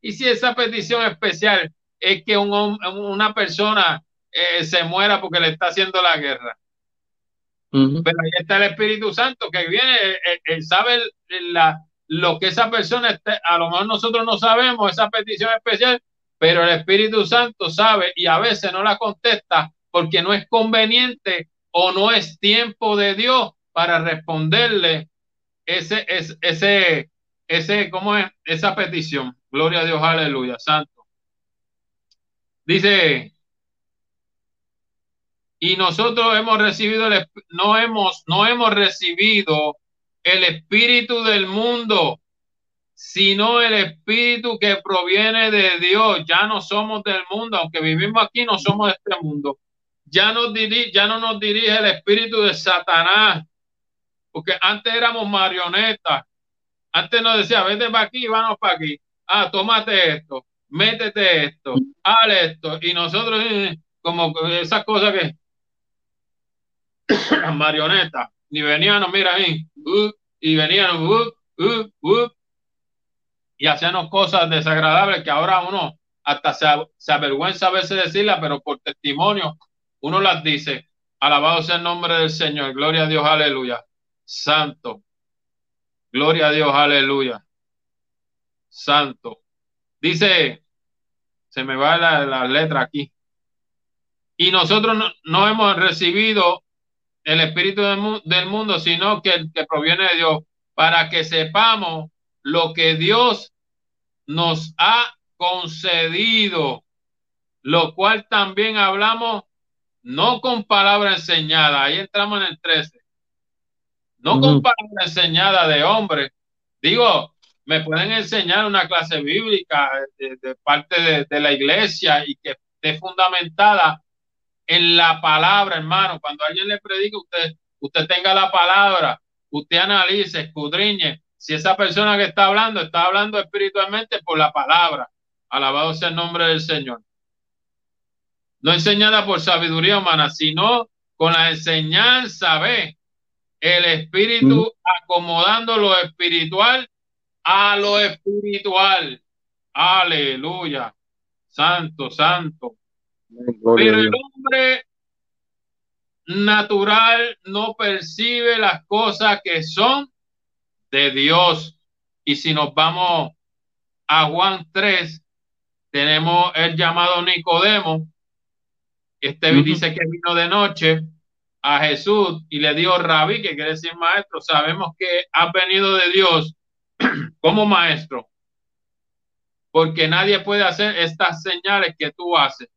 Y si esa petición especial es que una persona eh, se muera porque le está haciendo la guerra. Pero ahí está el Espíritu Santo que viene, él, sabe la, lo que esa persona, está, a lo mejor nosotros no sabemos esa petición especial, pero el Espíritu Santo sabe y a veces no la contesta porque no es conveniente o no es tiempo de Dios para responderle ese, ese, ese, ese, ¿cómo es? Esa petición. Gloria a Dios, aleluya, santo. Dice, y nosotros hemos recibido, el, no hemos, no hemos recibido el espíritu del mundo, sino el espíritu que proviene de Dios. Ya no somos del mundo, aunque vivimos aquí, no somos de este mundo. Ya, nos ya no nos dirige el espíritu de Satanás, porque antes éramos marionetas antes nos decía, vete para aquí, vamos para aquí. Ah, tómate esto, métete esto, hale esto. Y nosotros, eh, como esas cosas que marionetas, ni venían, mira ahí, uh, y venían, uh, uh, y hacían cosas desagradables que ahora uno hasta se, se avergüenza a veces decirlas, pero por testimonio uno las dice. Alabado sea el nombre del Señor, gloria a Dios, aleluya. Santo, Gloria a Dios, aleluya. Santo. Dice, se me va la, letra aquí. Y nosotros no, hemos recibido el espíritu del, mundo, sino que el que proviene de Dios, para que sepamos lo que Dios nos ha concedido, lo cual también hablamos no con palabra enseñada, ahí entramos en el 13, no con palabra enseñada de hombre. Digo, me pueden enseñar una clase bíblica de, parte de, la iglesia y que esté fundamentada en la palabra, hermano. Cuando alguien le predica, usted, usted tenga la palabra, usted analice, escudriñe. Si esa persona que está hablando está hablando espiritualmente por la palabra. Alabado sea el nombre del Señor. No enseñada por sabiduría humana, sino con la enseñanza, ve, el espíritu acomodando lo espiritual a lo espiritual. Aleluya. Santo, santo. Pero el hombre natural no percibe las cosas que son de Dios. Y si nos vamos a Juan 3, tenemos el llamado Nicodemo. Este dice que vino de noche a Jesús y le dio rabí, que quiere decir maestro, sabemos que ha venido de Dios como maestro. porque nadie puede hacer estas señales que tú haces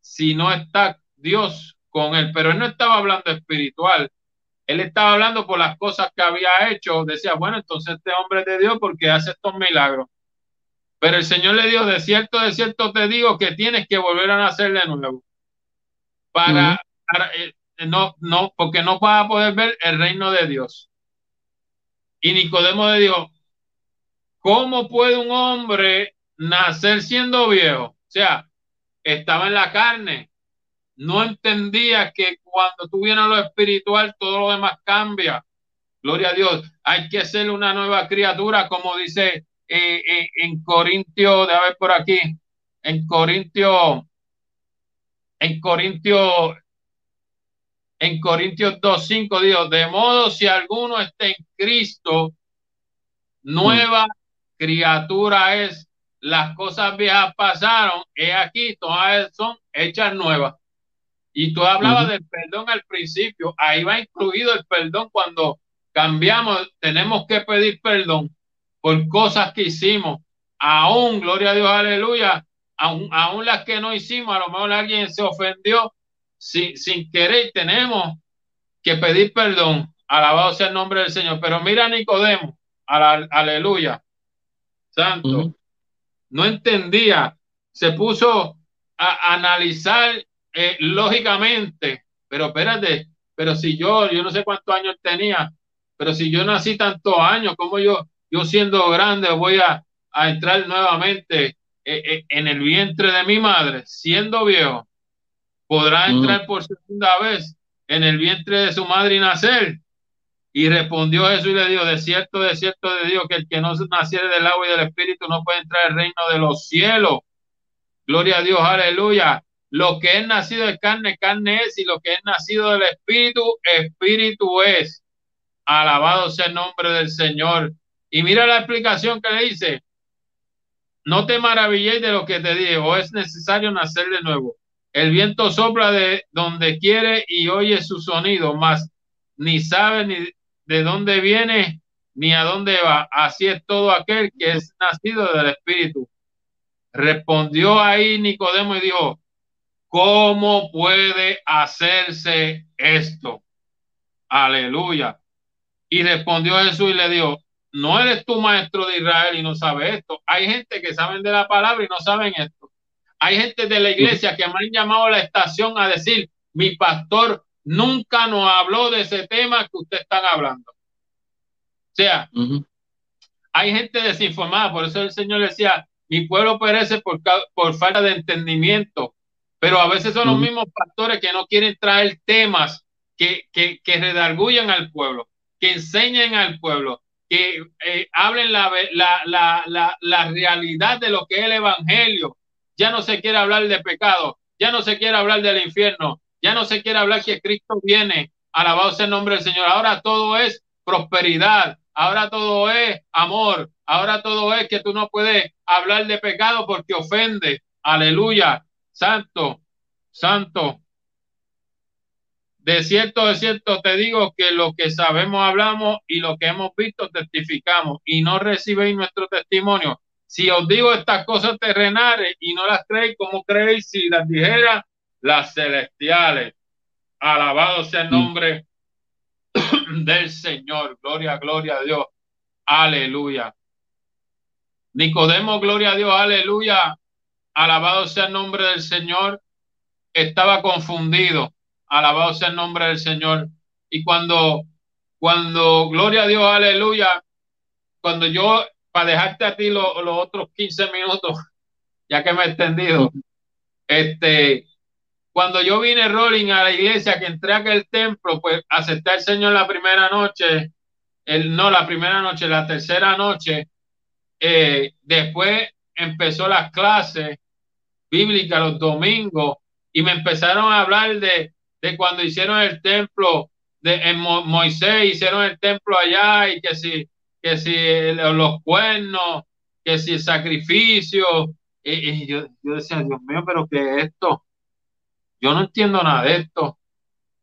si no está Dios con él. Pero él no estaba hablando espiritual, él estaba hablando por las cosas que había hecho. Decía, bueno, entonces este hombre es de Dios porque hace estos milagros. Pero el Señor le dijo, de cierto, de cierto te digo que tienes que volver a nacer de nuevo. Para, eh, no, no, porque no vas a poder ver el reino de Dios. Y Nicodemo le dijo, ¿cómo puede un hombre nacer siendo viejo. O sea, estaba en la carne. No entendía que cuando tú vienes lo espiritual, todo lo demás cambia. Gloria a Dios. Hay que ser una nueva criatura, como dice eh, eh, en Corintio, de ver por aquí, en Corintio, en Corintio, en Corintios 2.5 Dios, de modo si alguno está en Cristo, nueva criatura es las cosas viejas pasaron, he aquí, todas son hechas nuevas. Y tú hablabas del perdón al principio, ahí va incluido el perdón cuando cambiamos, tenemos que pedir perdón por cosas que hicimos, aún, gloria a Dios, aleluya, aún, aún las que no hicimos, a lo mejor alguien se ofendió sin, sin querer, tenemos que pedir perdón, alabado sea el nombre del Señor, pero mira Nicodemo, aleluya, santo. No entendía, se puso a analizar eh, lógicamente, pero espérate, pero si yo, yo no sé cuántos años tenía, pero si yo nací tantos años, como yo, yo siendo grande voy a, entrar nuevamente eh, eh, en el vientre de mi madre, siendo viejo, podrá mm. entrar por segunda vez en el vientre de su madre y nacer. Y respondió Jesús y le dijo, de cierto, de cierto, de Dios, que el que no naciere del agua y del espíritu no puede entrar al reino de los cielos. Gloria a Dios, aleluya. Lo que es nacido de carne, carne es, y lo que es nacido del espíritu, espíritu es. Alabado sea el nombre del Señor. Y mira la explicación que le dice. No te maravilléis de lo que te digo, es necesario nacer de nuevo. El viento sopla de donde quiere y oye su sonido, mas ni sabe ni de dónde viene ni a dónde va. Así es todo aquel que es nacido del Espíritu. Respondió ahí Nicodemo y dijo, ¿cómo puede hacerse esto? Aleluya. Y respondió Jesús y le dijo, no eres tu maestro de Israel y no sabes esto. Hay gente que saben de la palabra y no saben esto. Hay gente de la iglesia que me han llamado a la estación a decir, mi pastor nunca nos habló de ese tema que usted están hablando. O sea, hay gente desinformada, por eso el Señor decía, mi pueblo perece por, por falta de entendimiento, pero a veces son los mismos pastores que no quieren traer temas que, que, que redarguyan al pueblo, que enseñen al pueblo, que eh, hablen la, la, la, la, realidad de lo que es el Evangelio. Ya no se quiere hablar de pecado, ya no se quiere hablar del infierno, ya no se quiere hablar que Cristo viene. Alabado sea el nombre del Señor. Ahora todo es prosperidad. Ahora todo es amor. Ahora todo es que tú no puedes hablar de pecado porque ofende. Aleluya. Santo, santo. De cierto, de cierto te digo que lo que sabemos hablamos y lo que hemos visto testificamos y no recibéis nuestro testimonio. Si os digo estas cosas terrenales y no las creéis, ¿cómo creéis si las dijera las celestiales. Alabado sea el mm. nombre del Señor. Gloria, gloria a Dios. Aleluya. Nicodemo, gloria a Dios, aleluya. Alabado sea el nombre del Señor. Estaba confundido. Alabado sea el nombre del Señor. Y cuando, cuando, gloria a Dios, aleluya, cuando yo, para dejarte a ti los otros 15 minutos, ya que me he extendido, este, cuando yo vine rolling a la iglesia, que entré a aquel templo, pues acepté al Señor la primera noche, el, no la primera noche, la tercera noche. Eh, después empezó las clases bíblicas los domingos y me empezaron a hablar de, de cuando hicieron el templo de en Moisés, hicieron el templo allá y que si, que si los cuernos, que si el sacrificio. Y, yo, yo decía, Dios mío, pero ¿qué es esto? Yo no entiendo nada de esto.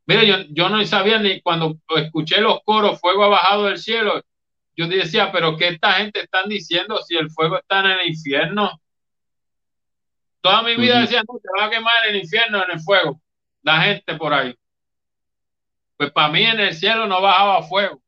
Mire, yo, yo no sabía ni cuando escuché los coros, fuego ha bajado del cielo. Yo decía, pero ¿qué esta gente están diciendo si el fuego está en el infierno? Toda mi vida decía, no, te va a quemar en el infierno, en el fuego. La gente por ahí. Pues para mí en el cielo no bajaba fuego.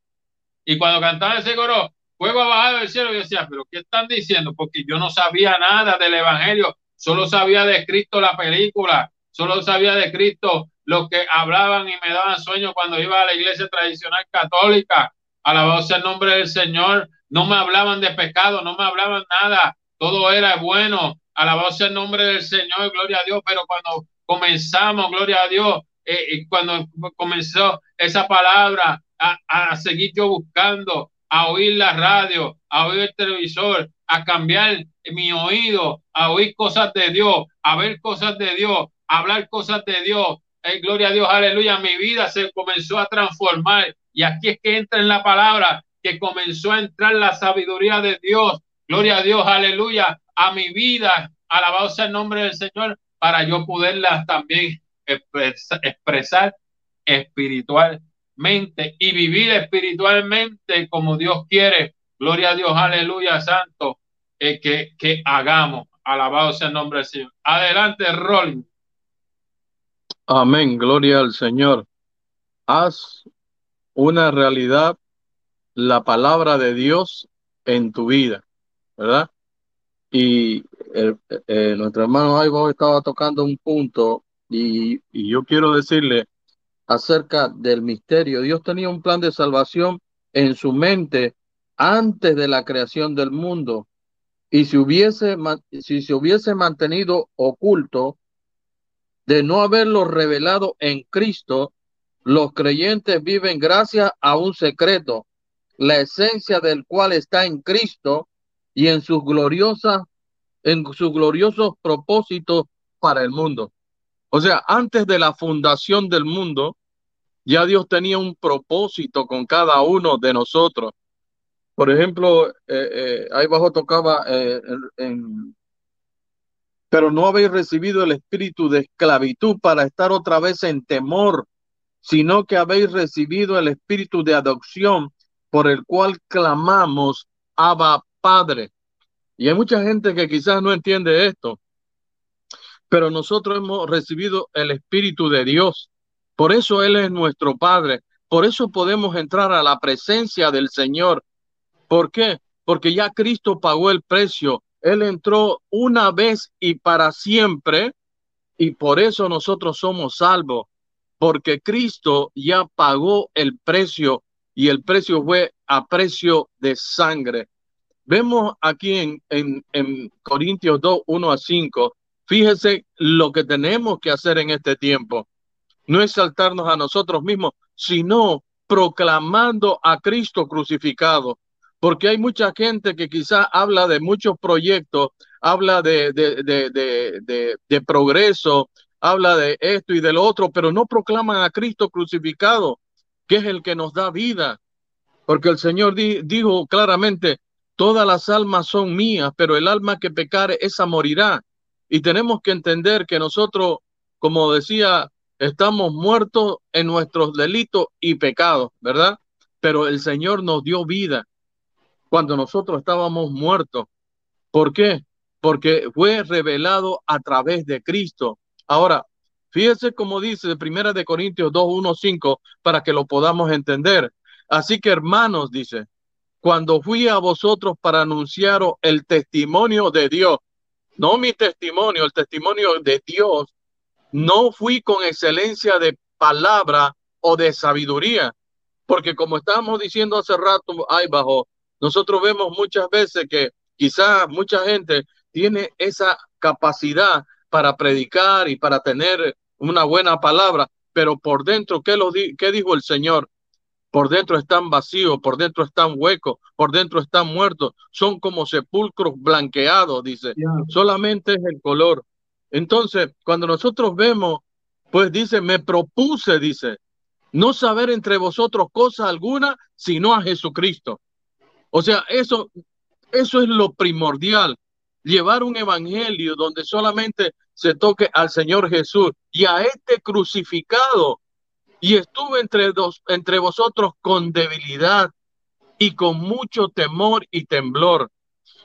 Y cuando cantaba ese coro, fuego ha bajado del cielo, yo decía, pero ¿qué están diciendo? Porque yo no sabía nada del Evangelio, solo sabía de Cristo la película, solo sabía de Cristo lo que hablaban y me daban sueño cuando iba a la iglesia tradicional católica. Alabado sea el nombre del Señor. No me hablaban de pecado, no me hablaban nada. Todo era bueno. Alabado sea el nombre del Señor, gloria a Dios. Pero cuando comenzamos, gloria a Dios, eh, eh, cuando comenzó esa palabra, a, seguir yo buscando, a oír la radio, a oír el televisor, a cambiar mi oído, a oír cosas de Dios, a ver cosas de Dios, a hablar cosas de Dios, gloria a Dios, aleluya, mi vida se comenzó a transformar. Y aquí es que entra en la palabra que comenzó a entrar la sabiduría de Dios. Gloria a Dios, aleluya, a mi vida. Alabado sea el nombre del Señor para yo poderla también expresar espiritualmente y vivir espiritualmente como Dios quiere. Gloria a Dios, aleluya, santo, eh, que, que hagamos. Alabado sea el nombre del Señor. Adelante, Rolling. Amén, gloria al Señor. Haz una realidad la palabra de Dios en tu vida, ¿verdad? Y eh, nuestro hermano Ivo estaba tocando un punto y, y yo quiero decirle acerca del misterio. Dios tenía un plan de salvación en su mente antes de la creación del mundo. Y si, hubiese, si se hubiese mantenido oculto, de no haberlo revelado en Cristo, los creyentes viven gracias a un secreto, la esencia del cual está en Cristo y en sus gloriosas, en sus gloriosos propósitos para el mundo. O sea, antes de la fundación del mundo, ya Dios tenía un propósito con cada uno de nosotros. Por ejemplo, eh, eh, ahí abajo tocaba eh, en pero no habéis recibido el espíritu de esclavitud para estar otra vez en temor, sino que habéis recibido el espíritu de adopción por el cual clamamos, Abba Padre. Y hay mucha gente que quizás no entiende esto, pero nosotros hemos recibido el espíritu de Dios. Por eso Él es nuestro Padre. Por eso podemos entrar a la presencia del Señor. ¿Por qué? Porque ya Cristo pagó el precio él entró una vez y para siempre y por eso nosotros somos salvos, porque Cristo ya pagó el precio y el precio fue a precio de sangre. Vemos aquí en, en, en Corintios 2, 1 a 5, fíjese lo que tenemos que hacer en este tiempo. No es saltarnos a nosotros mismos, sino proclamando a Cristo crucificado porque hay mucha gente que quizás habla de muchos proyectos, habla de, de, de, de, progreso, habla de esto y de lo otro, pero no proclaman a Cristo crucificado, que es el que nos da vida. Porque el Señor dijo claramente, todas las almas son mías, pero el alma que pecare, esa morirá. Y tenemos que entender que nosotros, como decía, estamos muertos en nuestros delitos y pecados, ¿verdad? Pero el Señor nos dio vida cuando nosotros estábamos muertos. ¿Por qué? Porque fue revelado a través de Cristo. Ahora, fíjese como dice de Primera de Corintios 2, 1, 5, para que lo podamos entender. Así que hermanos, dice, cuando fui a vosotros para anunciaros el testimonio de Dios, no mi testimonio, el testimonio de Dios, no fui con excelencia de palabra o de sabiduría, porque como estábamos diciendo hace rato, ahí bajo, nosotros vemos muchas veces que quizás mucha gente tiene esa capacidad para predicar y para tener una buena palabra, pero por dentro, ¿qué, lo qué dijo el Señor? Por dentro están vacíos, por dentro están huecos, por dentro están muertos, son como sepulcros blanqueados, dice. Solamente es el color. Entonces, cuando nosotros vemos, pues dice, me propuse, dice, no saber entre vosotros cosa alguna, sino a Jesucristo. O sea, eso, eso es lo primordial, llevar un evangelio donde solamente se toque al Señor Jesús y a este crucificado. Y estuve entre, dos, entre vosotros con debilidad y con mucho temor y temblor.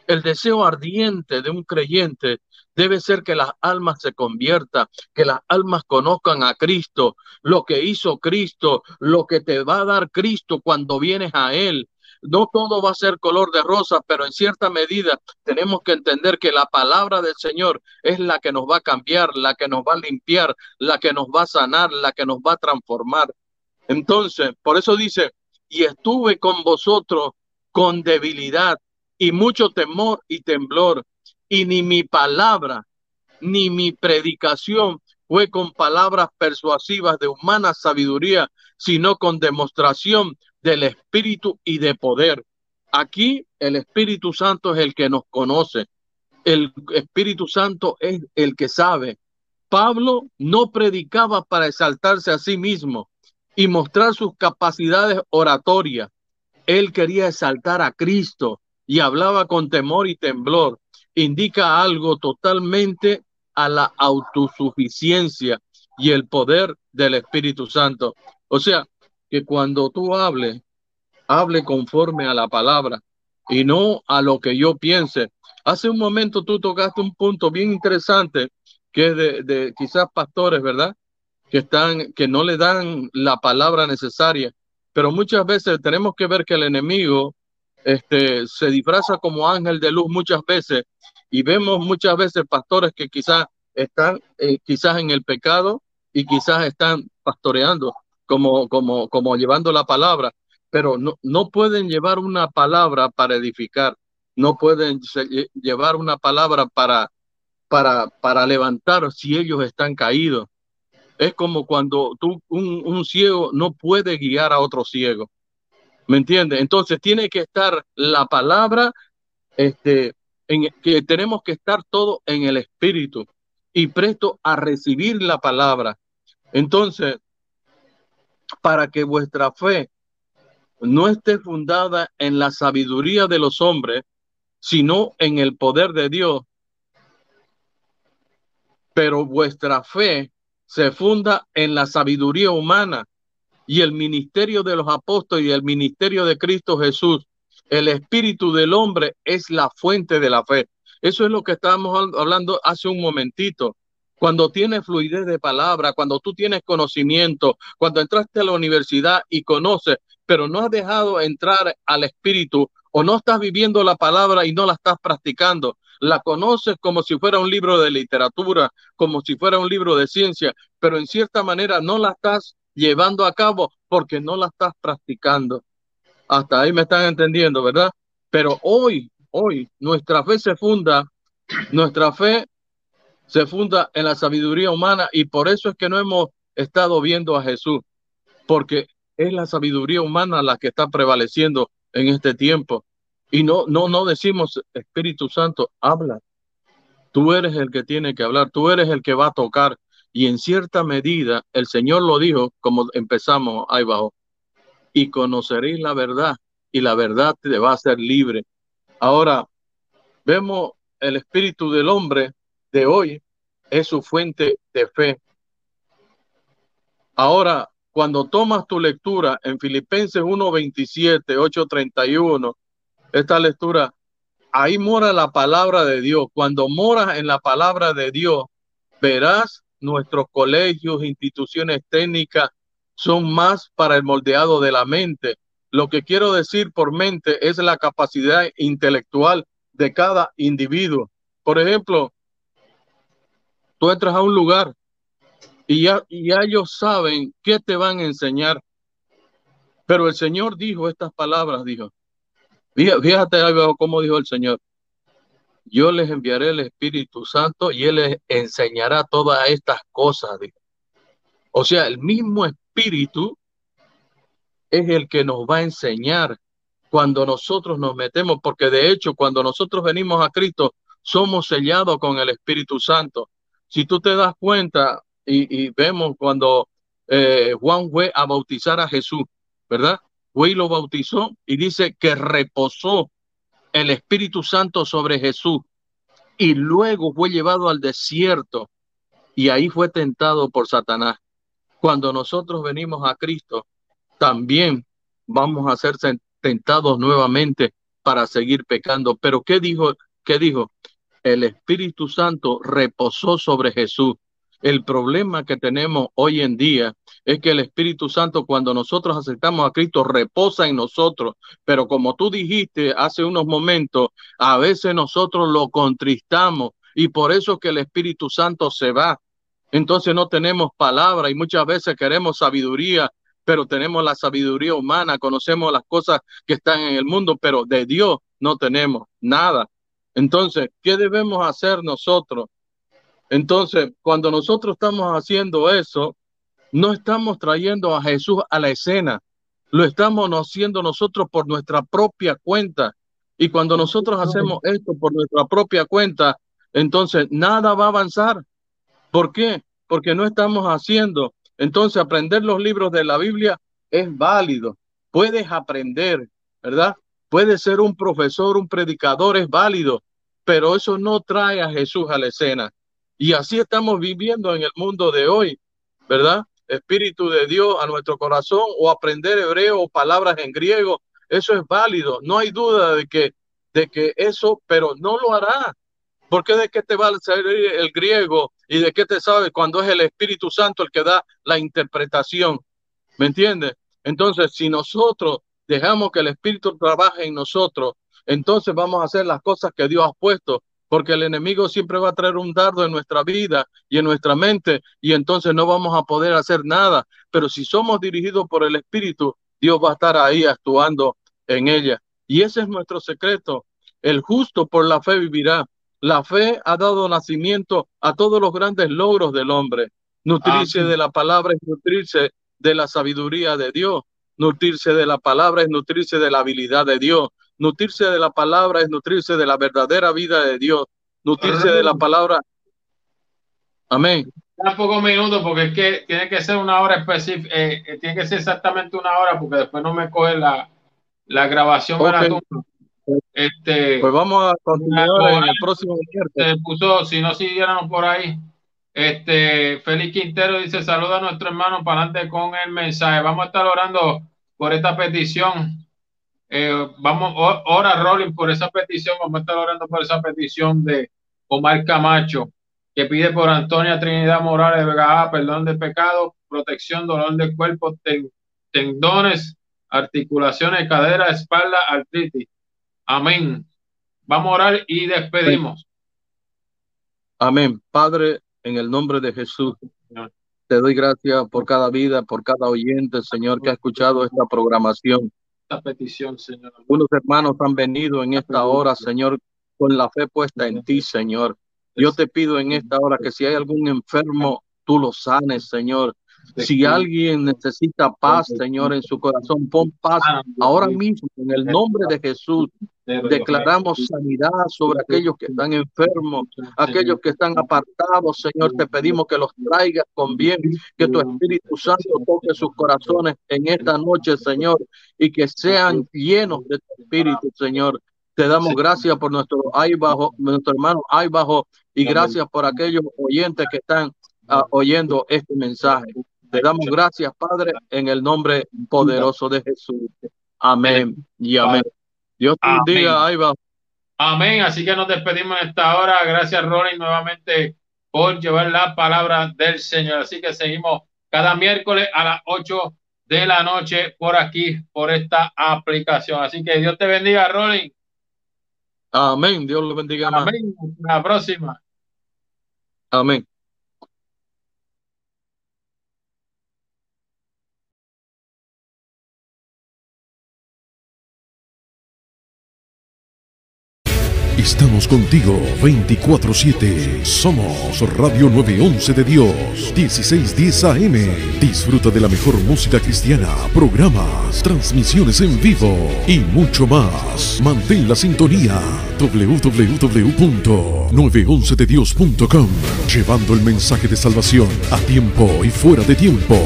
El deseo ardiente de un creyente debe ser que las almas se conviertan, que las almas conozcan a Cristo, lo que hizo Cristo, lo que te va a dar Cristo cuando vienes a Él. No todo va a ser color de rosa, pero en cierta medida tenemos que entender que la palabra del Señor es la que nos va a cambiar, la que nos va a limpiar, la que nos va a sanar, la que nos va a transformar. Entonces, por eso dice, y estuve con vosotros con debilidad y mucho temor y temblor, y ni mi palabra ni mi predicación fue con palabras persuasivas de humana sabiduría, sino con demostración del Espíritu y de poder. Aquí el Espíritu Santo es el que nos conoce. El Espíritu Santo es el que sabe. Pablo no predicaba para exaltarse a sí mismo y mostrar sus capacidades oratorias. Él quería exaltar a Cristo y hablaba con temor y temblor. Indica algo totalmente a la autosuficiencia y el poder del Espíritu Santo. O sea, que cuando tú hables, hable conforme a la palabra y no a lo que yo piense. Hace un momento tú tocaste un punto bien interesante que es de, de quizás pastores, ¿verdad? Que están, que no le dan la palabra necesaria, pero muchas veces tenemos que ver que el enemigo este, se disfraza como ángel de luz muchas veces y vemos muchas veces pastores que quizás están eh, quizás en el pecado y quizás están pastoreando como, como, como llevando la palabra, pero no, no pueden llevar una palabra para edificar, no pueden llevar una palabra para, para, para levantar si ellos están caídos. Es como cuando tú, un, un ciego no puede guiar a otro ciego. ¿Me entiendes? Entonces tiene que estar la palabra, este, en que tenemos que estar todo en el espíritu y presto a recibir la palabra. Entonces, para que vuestra fe no esté fundada en la sabiduría de los hombres, sino en el poder de Dios. Pero vuestra fe se funda en la sabiduría humana y el ministerio de los apóstoles y el ministerio de Cristo Jesús. El espíritu del hombre es la fuente de la fe. Eso es lo que estábamos hablando hace un momentito cuando tienes fluidez de palabra, cuando tú tienes conocimiento, cuando entraste a la universidad y conoces, pero no has dejado entrar al espíritu o no estás viviendo la palabra y no la estás practicando, la conoces como si fuera un libro de literatura, como si fuera un libro de ciencia, pero en cierta manera no la estás llevando a cabo porque no la estás practicando. Hasta ahí me están entendiendo, ¿verdad? Pero hoy, hoy, nuestra fe se funda, nuestra fe se funda en la sabiduría humana y por eso es que no hemos estado viendo a Jesús, porque es la sabiduría humana la que está prevaleciendo en este tiempo. Y no, no, no decimos, Espíritu Santo, habla. Tú eres el que tiene que hablar, tú eres el que va a tocar. Y en cierta medida, el Señor lo dijo, como empezamos ahí abajo, y conoceréis la verdad, y la verdad te va a ser libre. Ahora, vemos el espíritu del hombre de hoy es su fuente de fe. Ahora, cuando tomas tu lectura en Filipenses 1:27, 8:31, esta lectura, ahí mora la palabra de Dios. Cuando moras en la palabra de Dios, verás nuestros colegios, instituciones técnicas son más para el moldeado de la mente. Lo que quiero decir por mente es la capacidad intelectual de cada individuo. Por ejemplo, Tú entras a un lugar y ya, ya ellos saben qué te van a enseñar. Pero el Señor dijo estas palabras, dijo, fíjate cómo dijo el Señor, yo les enviaré el Espíritu Santo y Él les enseñará todas estas cosas. O sea, el mismo Espíritu es el que nos va a enseñar cuando nosotros nos metemos, porque de hecho cuando nosotros venimos a Cristo, somos sellados con el Espíritu Santo. Si tú te das cuenta y, vemos cuando eh, Juan fue a bautizar a Jesús, ¿verdad? Fue lo bautizó y dice que reposó el Espíritu Santo sobre Jesús y luego fue llevado al desierto y ahí fue tentado por Satanás. Cuando nosotros venimos a Cristo, también vamos a ser tentados nuevamente para seguir pecando. Pero ¿qué dijo? ¿Qué dijo? El Espíritu Santo reposó sobre Jesús. El problema que tenemos hoy en día es que el Espíritu Santo cuando nosotros aceptamos a Cristo reposa en nosotros, pero como tú dijiste hace unos momentos, a veces nosotros lo contristamos y por eso que el Espíritu Santo se va. Entonces no tenemos palabra y muchas veces queremos sabiduría, pero tenemos la sabiduría humana, conocemos las cosas que están en el mundo, pero de Dios no tenemos nada. Entonces, ¿qué debemos hacer nosotros? Entonces, cuando nosotros estamos haciendo eso, no estamos trayendo a Jesús a la escena, lo estamos haciendo nosotros por nuestra propia cuenta. Y cuando nosotros hacemos esto por nuestra propia cuenta, entonces nada va a avanzar. ¿Por qué? Porque no estamos haciendo. Entonces, aprender los libros de la Biblia es válido. Puedes aprender, ¿verdad? Puedes ser un profesor, un predicador, es válido, pero eso no trae a Jesús a la escena. Y así estamos viviendo en el mundo de hoy, ¿verdad? Espíritu de Dios a nuestro corazón o aprender hebreo o palabras en griego, eso es válido. No hay duda de que, de que eso, pero no lo hará. Porque de qué te va a salir el griego y de qué te sabe cuando es el Espíritu Santo el que da la interpretación? ¿Me entiendes? Entonces, si nosotros dejamos que el Espíritu trabaje en nosotros, entonces vamos a hacer las cosas que Dios ha puesto porque el enemigo siempre va a traer un dardo en nuestra vida y en nuestra mente y entonces no vamos a poder hacer nada. Pero si somos dirigidos por el Espíritu, Dios va a estar ahí actuando en ella. Y ese es nuestro secreto. El justo por la fe vivirá. La fe ha dado nacimiento a todos los grandes logros del hombre. Nutrirse de la palabra es nutrirse de la sabiduría de Dios. Nutrirse de la palabra es nutrirse de la habilidad de Dios. Nutrirse de la palabra es nutrirse de la verdadera vida de Dios. Nutrirse de la palabra. Amén. Da pocos minutos porque es que tiene que ser una hora específica, eh, eh, tiene que ser exactamente una hora porque después no me coge la, la grabación. Este, pues vamos a continuar en el próximo Se puso, si no siguiéramos por ahí. Este, Félix Quintero dice: Saluda a nuestro hermano para adelante con el mensaje. Vamos a estar orando por esta petición eh, vamos, ora Rolling por esa petición, vamos a estar orando por esa petición de Omar Camacho, que pide por Antonia Trinidad Morales Vega, perdón de pecado, protección, dolor del cuerpo, tendones, articulaciones, cadera, espalda, artritis. Amén. Vamos a orar y despedimos. Amén. Padre, en el nombre de Jesús, te doy gracias por cada vida, por cada oyente, Señor, que ha escuchado esta programación petición, Señor. Algunos hermanos han venido en esta hora, Señor, con la fe puesta en ti, Señor. Yo te pido en esta hora que si hay algún enfermo, tú lo sanes, Señor. Si alguien necesita paz, Señor, en su corazón, pon paz ahora mismo en el nombre de Jesús. Declaramos sanidad sobre aquellos que están enfermos, aquellos que están apartados, Señor. Te pedimos que los traigas con bien, que tu Espíritu Santo toque sus corazones en esta noche, Señor, y que sean llenos de tu Espíritu, Señor. Te damos gracias por nuestro ahí bajo, nuestro hermano ahí bajo, y gracias por aquellos oyentes que están ah, oyendo este mensaje. Te damos gracias, Padre, en el nombre poderoso de Jesús. Amén y amén. Dios te bendiga, ahí va. Amén. Así que nos despedimos en esta hora. Gracias, Ronnie, nuevamente por llevar la palabra del Señor. Así que seguimos cada miércoles a las 8 de la noche por aquí, por esta aplicación. Así que Dios te bendiga, Ronnie. Amén. Dios lo bendiga. Amén. Hasta la próxima. Amén. Estamos contigo 24-7. Somos Radio 911 de Dios, 1610 AM. Disfruta de la mejor música cristiana, programas, transmisiones en vivo y mucho más. Mantén la sintonía www.911dedios.com, llevando el mensaje de salvación a tiempo y fuera de tiempo.